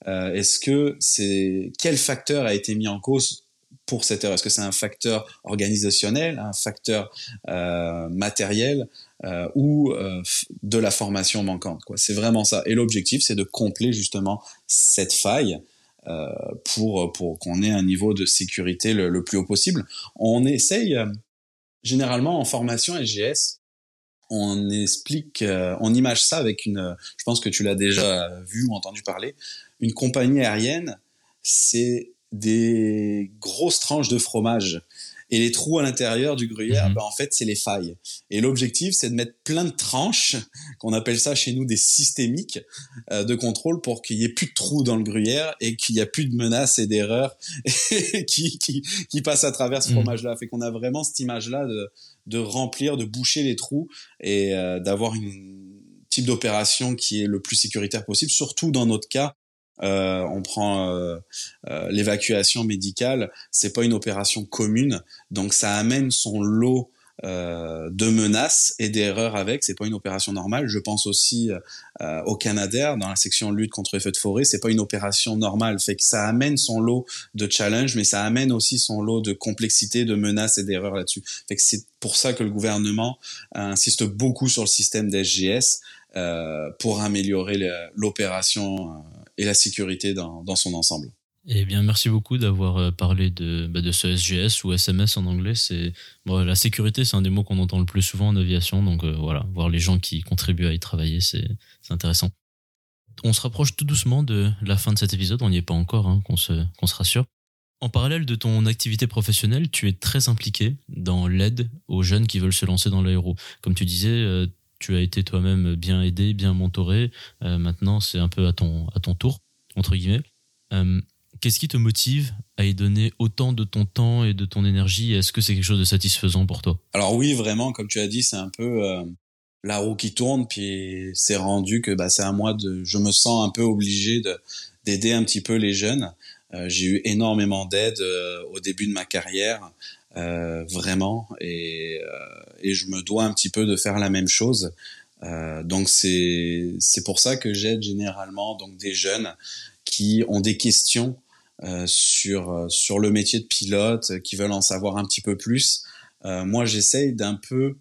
Euh, Est-ce que c'est quel facteur a été mis en cause pour cette erreur? Est-ce que c'est un facteur organisationnel, un facteur euh, matériel euh, ou euh, de la formation manquante quoi C'est vraiment ça. Et l'objectif, c'est de combler justement cette faille euh, pour pour qu'on ait un niveau de sécurité le, le plus haut possible. On essaye euh, généralement en formation SGS on explique, euh, on image ça avec une, je pense que tu l'as déjà vu ou entendu parler, une compagnie aérienne, c'est des grosses tranches de fromage. Et les trous à l'intérieur du gruyère, mhm. ben en fait, c'est les failles. Et l'objectif, c'est de mettre plein de tranches, qu'on appelle ça chez nous des systémiques euh, de contrôle, pour qu'il y ait plus de trous dans le gruyère et qu'il n'y a plus de menaces et d'erreurs [laughs] qui, qui, qui, passent à travers ce mhm. fromage-là. Fait qu'on a vraiment cette image-là de, de remplir, de boucher les trous et euh, d'avoir une type d'opération qui est le plus sécuritaire possible, surtout dans notre cas euh, on prend euh, euh, l'évacuation médicale, c'est pas une opération commune, donc ça amène son lot de menaces et d'erreurs avec. C'est pas une opération normale. Je pense aussi au Canadair dans la section lutte contre les feux de forêt. C'est pas une opération normale. Fait que ça amène son lot de challenge, mais ça amène aussi son lot de complexité, de menaces et d'erreurs là-dessus. Fait que c'est pour ça que le gouvernement insiste beaucoup sur le système d'SGS pour améliorer l'opération et la sécurité dans, son ensemble. Eh bien, merci beaucoup d'avoir euh, parlé de, bah, de ce SGS ou SMS en anglais. C'est la sécurité, c'est un des mots qu'on entend le plus souvent en aviation. Donc euh, voilà, voir les gens qui contribuent à y travailler, c'est intéressant. On se rapproche tout doucement de la fin de cet épisode. On n'y est pas encore, hein, qu'on se, qu'on se rassure. En parallèle de ton activité professionnelle, tu es très impliqué dans l'aide aux jeunes qui veulent se lancer dans l'aéro. Comme tu disais, euh, tu as été toi-même bien aidé, bien mentoré. Euh, maintenant, c'est un peu à ton, à ton tour, entre guillemets. Euh, qu'est-ce qui te motive à y donner autant de ton temps et de ton énergie? Est-ce que c'est quelque chose de satisfaisant pour toi? Alors oui, vraiment, comme tu as dit, c'est un peu euh, la roue qui tourne, puis c'est rendu que bah, c'est à moi de... Je me sens un peu obligé de, d'aider un petit peu les jeunes. j'ai eu énormément d'aide au début de ma carrière. Euh, vraiment, et, euh, et je me dois un petit peu de faire la même chose. Euh, donc c'est c'est pour ça que j'aide généralement donc des jeunes qui ont des questions sur sur le métier de pilote, qui veulent en savoir un petit peu plus. Moi, j'essaye d'un peu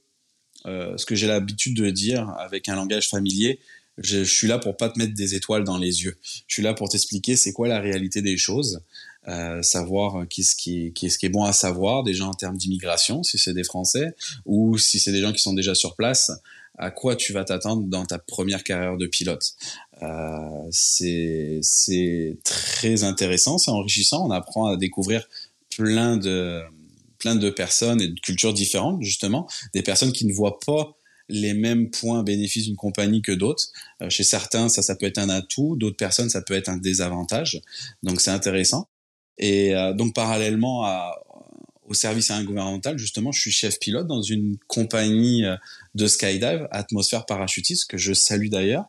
ce que j'ai l'habitude de dire avec un langage familier. Je, je, suis là pour pas te mettre des étoiles dans les yeux. Je suis là pour t'expliquer c'est quoi la réalité des choses. Euh, savoir qu'est-ce qui, qui, ce qui est bon à savoir déjà en termes d'immigration, si c'est des Français, ou si c'est des gens qui sont déjà sur place, à quoi tu vas t'attendre dans ta première carrière de pilote? Euh, c'est très intéressant, c'est enrichissant, on apprend à découvrir plein de plein de personnes et de cultures différentes justement, des personnes qui ne voient pas les mêmes points bénéfices d'une compagnie que d'autres. Euh, chez certains, ça, ça peut être un atout, d'autres personnes, ça peut être un désavantage. Donc c'est intéressant. Et euh, donc parallèlement à, au service gouvernemental, justement, je suis chef pilote dans une compagnie euh, de skydive, Atmosphère Parachutiste, que je salue d'ailleurs.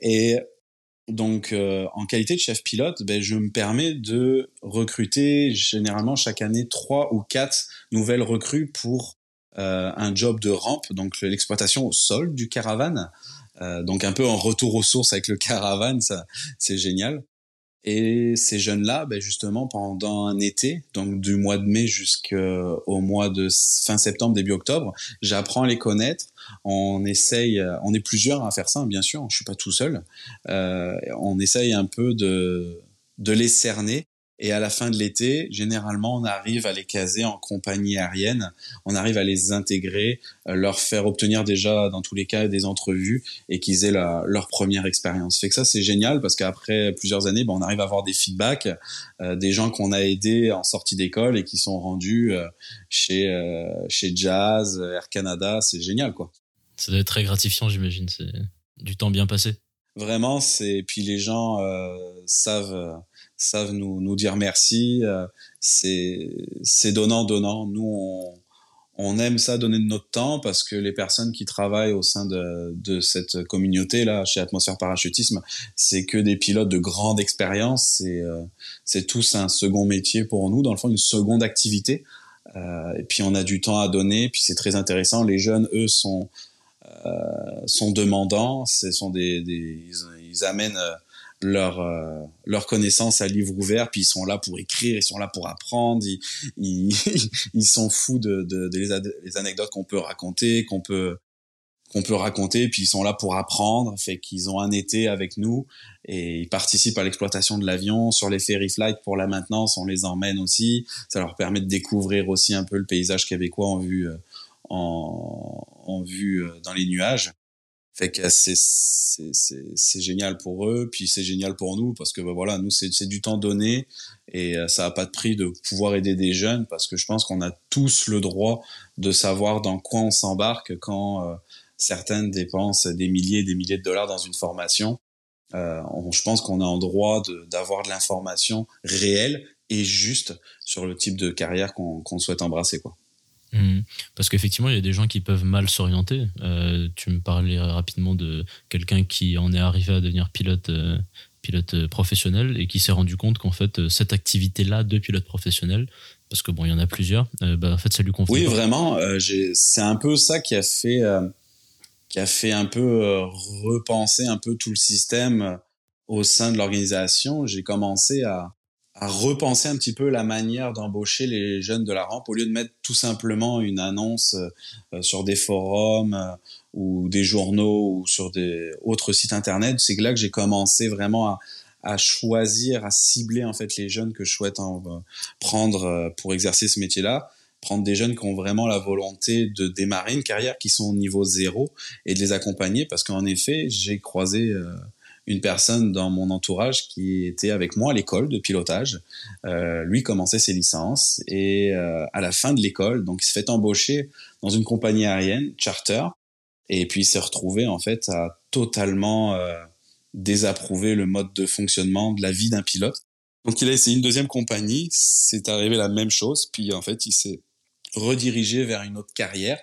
Et donc, euh, en qualité de chef pilote, ben, je me permets de recruter généralement chaque année trois ou quatre nouvelles recrues pour euh, un job de rampe, donc l'exploitation au sol du caravane. Euh, donc un peu en retour aux sources avec le [laughs] caravane, ça c'est génial. Et ces jeunes-là, ben justement, pendant un été, donc du mois de mai jusqu'au mois de fin septembre, début octobre, j'apprends à les connaître. On essaye, on est plusieurs à faire ça, bien sûr, je suis pas tout seul. Euh, on essaye un peu de, de les cerner Et à la fin de l'été, généralement, on arrive à les caser en compagnie aérienne. On arrive à les intégrer, euh, leur faire obtenir déjà, dans tous les cas, des entrevues et qu'ils aient leur première expérience. Fait que ça, c'est génial parce qu'après plusieurs années, ben, on arrive à avoir des feedbacks, euh, des gens qu'on a aidés en sortie d'école et qui sont rendus euh, chez, chez Jazz, Air Canada. C'est génial, quoi. Ça doit être très gratifiant, j'imagine. C'est du temps bien passé. Vraiment, c'est puis les gens savent savent nous, nous dire merci. Euh, c'est donnant donnant. Nous on, on aime ça donner de notre temps parce que les personnes qui travaillent au sein de, de cette communauté là chez Atmosphère Parachutisme, c'est que des pilotes de grande expérience. C'est euh, c'est tous un second métier pour nous, dans le fond une seconde activité. Euh, et puis on a du temps à donner. Puis c'est très intéressant. Les jeunes, eux, sont sont demandants. Ce sont des, ils amènent leur euh, leur connaissance à livre ouvert puis ils sont là pour écrire ils sont là pour apprendre ils ils, [laughs] ils sont fous de, de, de les, anecdotes qu'on peut raconter qu'on peut qu'on peut raconter puis ils sont là pour apprendre fait qu'ils ont un été avec nous et ils participent à l'exploitation de l'avion. Sur les ferry flights pour la maintenance on les emmène aussi. Ça leur permet de découvrir aussi un peu le paysage québécois en vue euh, en, en vue euh, dans les nuages fait que c'est c'est génial pour eux, puis c'est génial pour nous parce que bah, voilà, nous c'est du temps donné et euh, ça a pas de prix de pouvoir aider des jeunes parce que je pense qu'on a tous le droit de savoir dans quoi on s'embarque quand euh, certaines dépensent des milliers, des milliers de dollars dans une formation. Euh, je pense qu'on a en droit d'avoir de, l'information réelle et juste sur le type de carrière qu'on souhaite embrasser quoi. Mhm. Parce qu'effectivement, il y a des gens qui peuvent mal s'orienter. Euh, tu me parlais rapidement de quelqu'un qui en est arrivé à devenir pilote, euh, pilote professionnel et qui s'est rendu compte qu'en fait, euh, cette activité-là de pilote professionnel, parce que bon, il y en a plusieurs, bah, en fait, ça lui convient. Oui, vraiment. c'est un peu ça qui a fait, qui a fait un peu repenser un peu tout le système au sein de l'organisation. J'ai commencé à, à repenser un petit peu la manière d'embaucher les jeunes de la rampe au lieu de mettre tout simplement une annonce euh, sur des forums euh, ou des journaux ou sur des autres sites internet. C'est là que j'ai commencé vraiment à, à, choisir, à cibler en fait les jeunes que je souhaite en, euh, prendre pour exercer ce métier-là prendre des jeunes qui ont vraiment la volonté de démarrer une carrière, qui sont au niveau zéro, et de les accompagner, parce qu'en effet, j'ai croisé une personne dans mon entourage qui était avec moi à l'école de pilotage. Euh, lui commençait ses licences et euh, à la fin de l'école, donc il se fait embaucher dans une compagnie aérienne, charter, et puis il s'est retrouvé en fait à totalement euh, désapprouver le mode de fonctionnement de la vie d'un pilote. Donc il a essayé une deuxième compagnie, c'est arrivé la même chose, puis en fait il s'est redirigé vers une autre carrière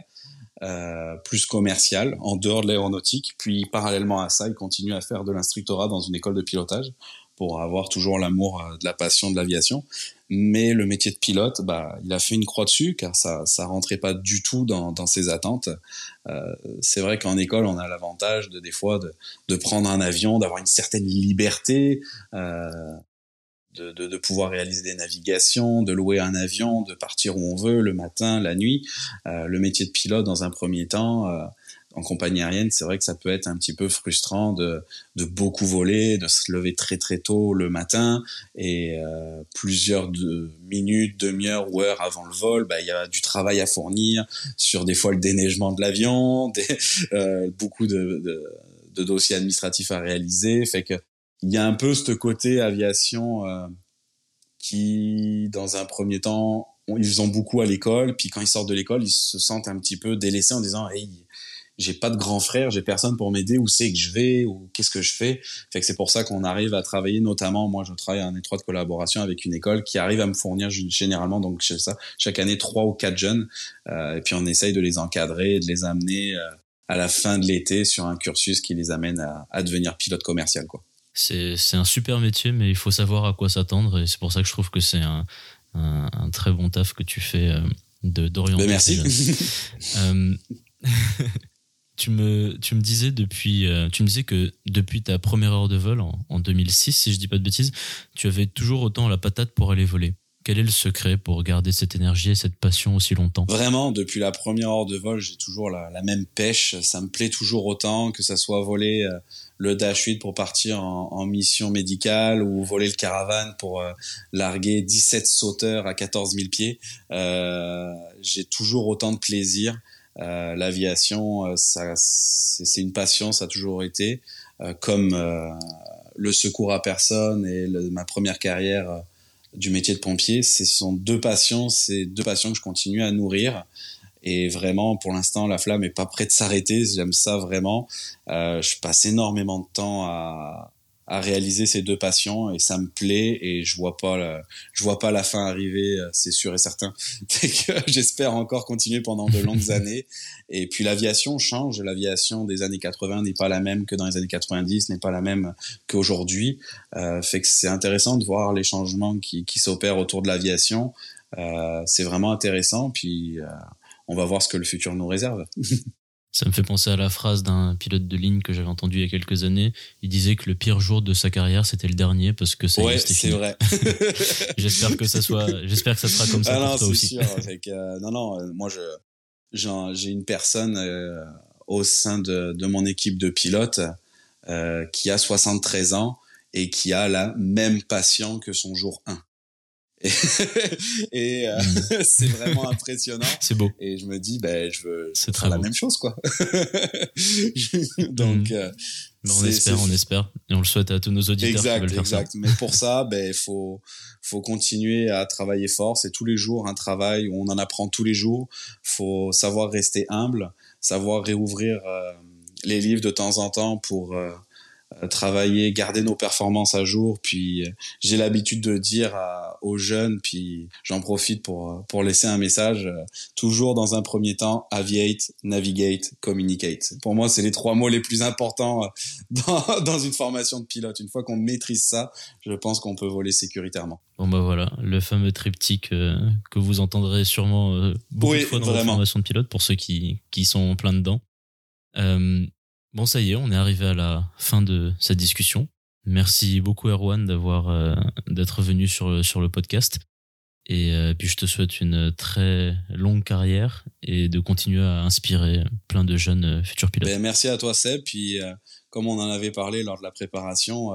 euh, plus commercial en dehors de l'aéronautique. Puis parallèlement à ça, il continue à faire de l'instructorat dans une école de pilotage pour avoir toujours l'amour euh, de la passion de l'aviation. Mais le métier de pilote, bah, il a fait une croix dessus car ça ça rentrait pas du tout dans, dans ses attentes. Euh, c'est vrai qu'en école, on a l'avantage de des fois de, de prendre un avion, d'avoir une certaine liberté. Euh, de, de, de, pouvoir réaliser des navigations, de louer un avion, de partir où on veut, le matin, la nuit. Euh, le métier de pilote, dans un premier temps, euh, en compagnie aérienne, c'est vrai que ça peut être un petit peu frustrant de, de beaucoup voler, de se lever très très tôt le matin et euh, plusieurs de minutes, demi-heures ou heures avant le vol, bah, il y a du travail à fournir sur des fois le déneigement de l'avion, [laughs] euh, beaucoup de, de, de dossiers administratifs à réaliser, fait que il y a un peu ce côté aviation euh, qui, dans un premier temps, ils ont beaucoup à l'école, puis quand ils sortent de l'école, ils se sentent un petit peu délaissés en disant hey, j'ai pas de grand frère, j'ai personne pour m'aider, où c'est que je vais, ou qu'est-ce que je fais? Fait que c'est pour ça qu'on arrive à travailler, notamment, moi je travaille en étroite collaboration avec une école qui arrive à me fournir généralement, donc je ça, chaque année trois ou quatre jeunes, euh, et puis on essaye de les encadrer, de les amener euh, à la fin de l'été sur un cursus qui les amène à, à devenir pilote commercial, quoi c'est un super métier, mais il faut savoir à quoi s'attendre. Et c'est pour ça que je trouve que c'est un, un, très bon taf que tu fais euh, d'orienter. Ben merci. euh, [laughs] tu, me, tu me disais depuis, euh, tu me disais que depuis ta première heure de vol en, en, 2006, si je dis pas de bêtises, tu avais toujours autant la patate pour aller voler. quel est le secret pour garder cette énergie et cette passion aussi longtemps? Vraiment, depuis la première heure de vol, j'ai toujours la, la, même pêche. Ça me plaît toujours autant que ça soit voler le Dash 8 pour partir en, en, mission médicale ou voler le caravane pour euh, larguer 17 sauteurs à 14 000 pieds. Euh, j'ai toujours autant de plaisir. Euh, L'aviation, euh, c'est une passion, ça a toujours été. comme le secours à personne et le, ma première carrière du métier de pompier, ce sont deux passions, c'est deux passions que je continue à nourrir. Et vraiment, pour l'instant, la flamme est pas prête de s'arrêter. J'aime ça vraiment. Euh, je passe énormément de temps à, à réaliser ces deux passions et ça me plaît et je vois pas la, je vois pas la fin arriver, euh, c'est sûr et certain. [laughs] J'espère encore continuer pendant de longues [laughs] années. Et puis l'aviation change, l'aviation des années 80 n'est pas la même que dans les années 90, n'est pas la même qu'aujourd'hui. Euh, fait que c'est intéressant de voir les changements qui, qui s'opèrent autour de l'aviation. Euh, c'est vraiment intéressant. Puis euh, on va voir ce que le futur nous réserve. [laughs] Ça me fait penser à la phrase d'un pilote de ligne que j'avais entendu il y a quelques années. Il disait que le pire jour de sa carrière, c'était le dernier parce que ça ouais, c'est vrai. [laughs] j'espère que ça soit, j'espère que ça sera comme ça ah pour non, toi aussi. Sûr. [laughs] Que, euh, non, non, euh, moi je, j'ai une personne euh, au sein de, de, mon équipe de pilotes euh, qui a 73 ans et qui a la même passion que son jour 1. Et, [laughs] et euh, mm. [laughs] c'est vraiment impressionnant. C'est beau. Et je me dis, ben, je veux c'est très la même chose, quoi. [laughs] Donc, mm. euh, on espère, on espère, et on le souhaite à tous nos auditeurs exact, qui veulent faire exact. ça. Mais pour ça, ben, il faut, faut continuer à travailler fort. C'est tous les jours un travail où on en apprend tous les jours. Faut savoir rester humble, savoir réouvrir euh, les livres de temps en temps pour euh, travailler, garder nos performances à jour. Puis euh, j'ai l'habitude de dire à, aux jeunes, puis j'en profite pour pour laisser un message. Euh, toujours dans un premier temps, aviate, navigate, communicate. Pour moi, c'est les trois mots les plus importants euh, [laughs] dans, dans une formation de pilote. Une fois qu'on maîtrise ça, je pense qu'on peut voler sécuritairement. Bon bah voilà, le fameux triptyque euh, que vous entendrez sûrement euh, beaucoup oui, de fois dans la formation de pilote pour ceux qui qui sont plein dedans. Euh, Bon, ça y est, on est arrivé à la fin de cette discussion. Merci beaucoup, Erwan, d'avoir euh, d'être venu sur le podcast. Et euh, puis je te souhaite une très longue carrière et de continuer à inspirer plein de jeunes euh, futurs pilotes. Ben, merci à toi, Seb. Puis comme on en avait parlé lors de la préparation,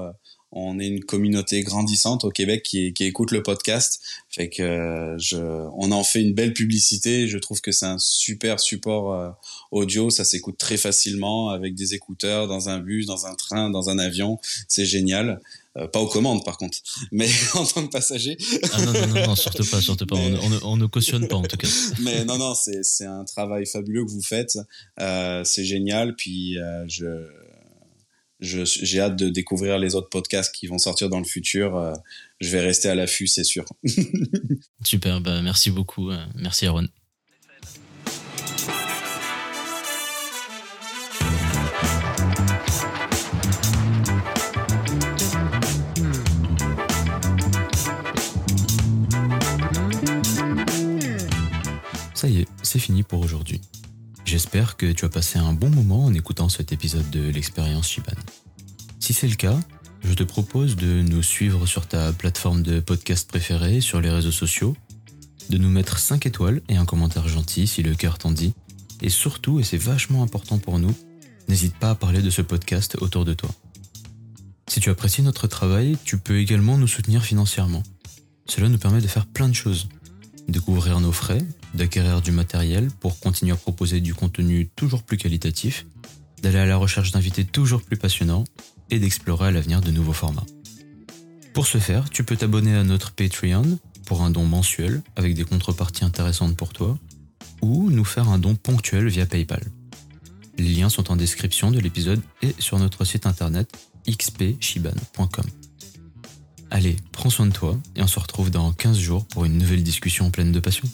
on est une communauté grandissante au Québec qui, qui écoute le podcast. Fait que euh, je, on en fait une belle publicité. Je trouve que c'est un super support euh, audio. Ça s'écoute très facilement avec des écouteurs dans un bus, dans un train, dans un avion. C'est génial. Euh, pas aux commandes par contre, [laughs] mais [laughs] en tant que passager. Ah non, non, non, non surtout pas, surtout pas. Mais- On, on, on ne cautionne pas en tout cas. [laughs] mais non, non, c'est un travail fabuleux que vous faites. C'est génial. Puis je- j'ai hâte de découvrir les autres podcasts qui vont sortir dans le futur. Euh, je vais rester à l'affût, c'est sûr. [laughs] Super, bah merci beaucoup. euh, Merci, Erwan. Ça y est, c'est fini pour aujourd'hui. J'espère que tu as passé un bon moment en écoutant cet épisode de l'expérience Shiban. Si c'est le cas, je te propose de nous suivre sur ta plateforme de podcast préférée, sur les réseaux sociaux, de nous mettre 5 étoiles et un commentaire gentil si le cœur t'en dit, et surtout, et c'est vachement important pour nous, n'hésite pas à parler de ce podcast autour de toi. Si tu apprécies notre travail, tu peux également nous soutenir financièrement. Cela nous permet de faire plein de choses. Découvrir nos frais, d'acquérir du matériel pour continuer à proposer du contenu toujours plus qualitatif, d'aller à la recherche d'invités toujours plus passionnants et d'explorer à l'avenir de nouveaux formats. Pour ce faire, tu peux t'abonner à notre Patreon pour un don mensuel avec des contreparties intéressantes pour toi, ou nous faire un don ponctuel via PayPal. Les liens sont en description de l'épisode et sur notre site internet xpshiban.com. Allez, prends soin de toi et on se retrouve dans 15 jours pour une nouvelle discussion pleine de passion.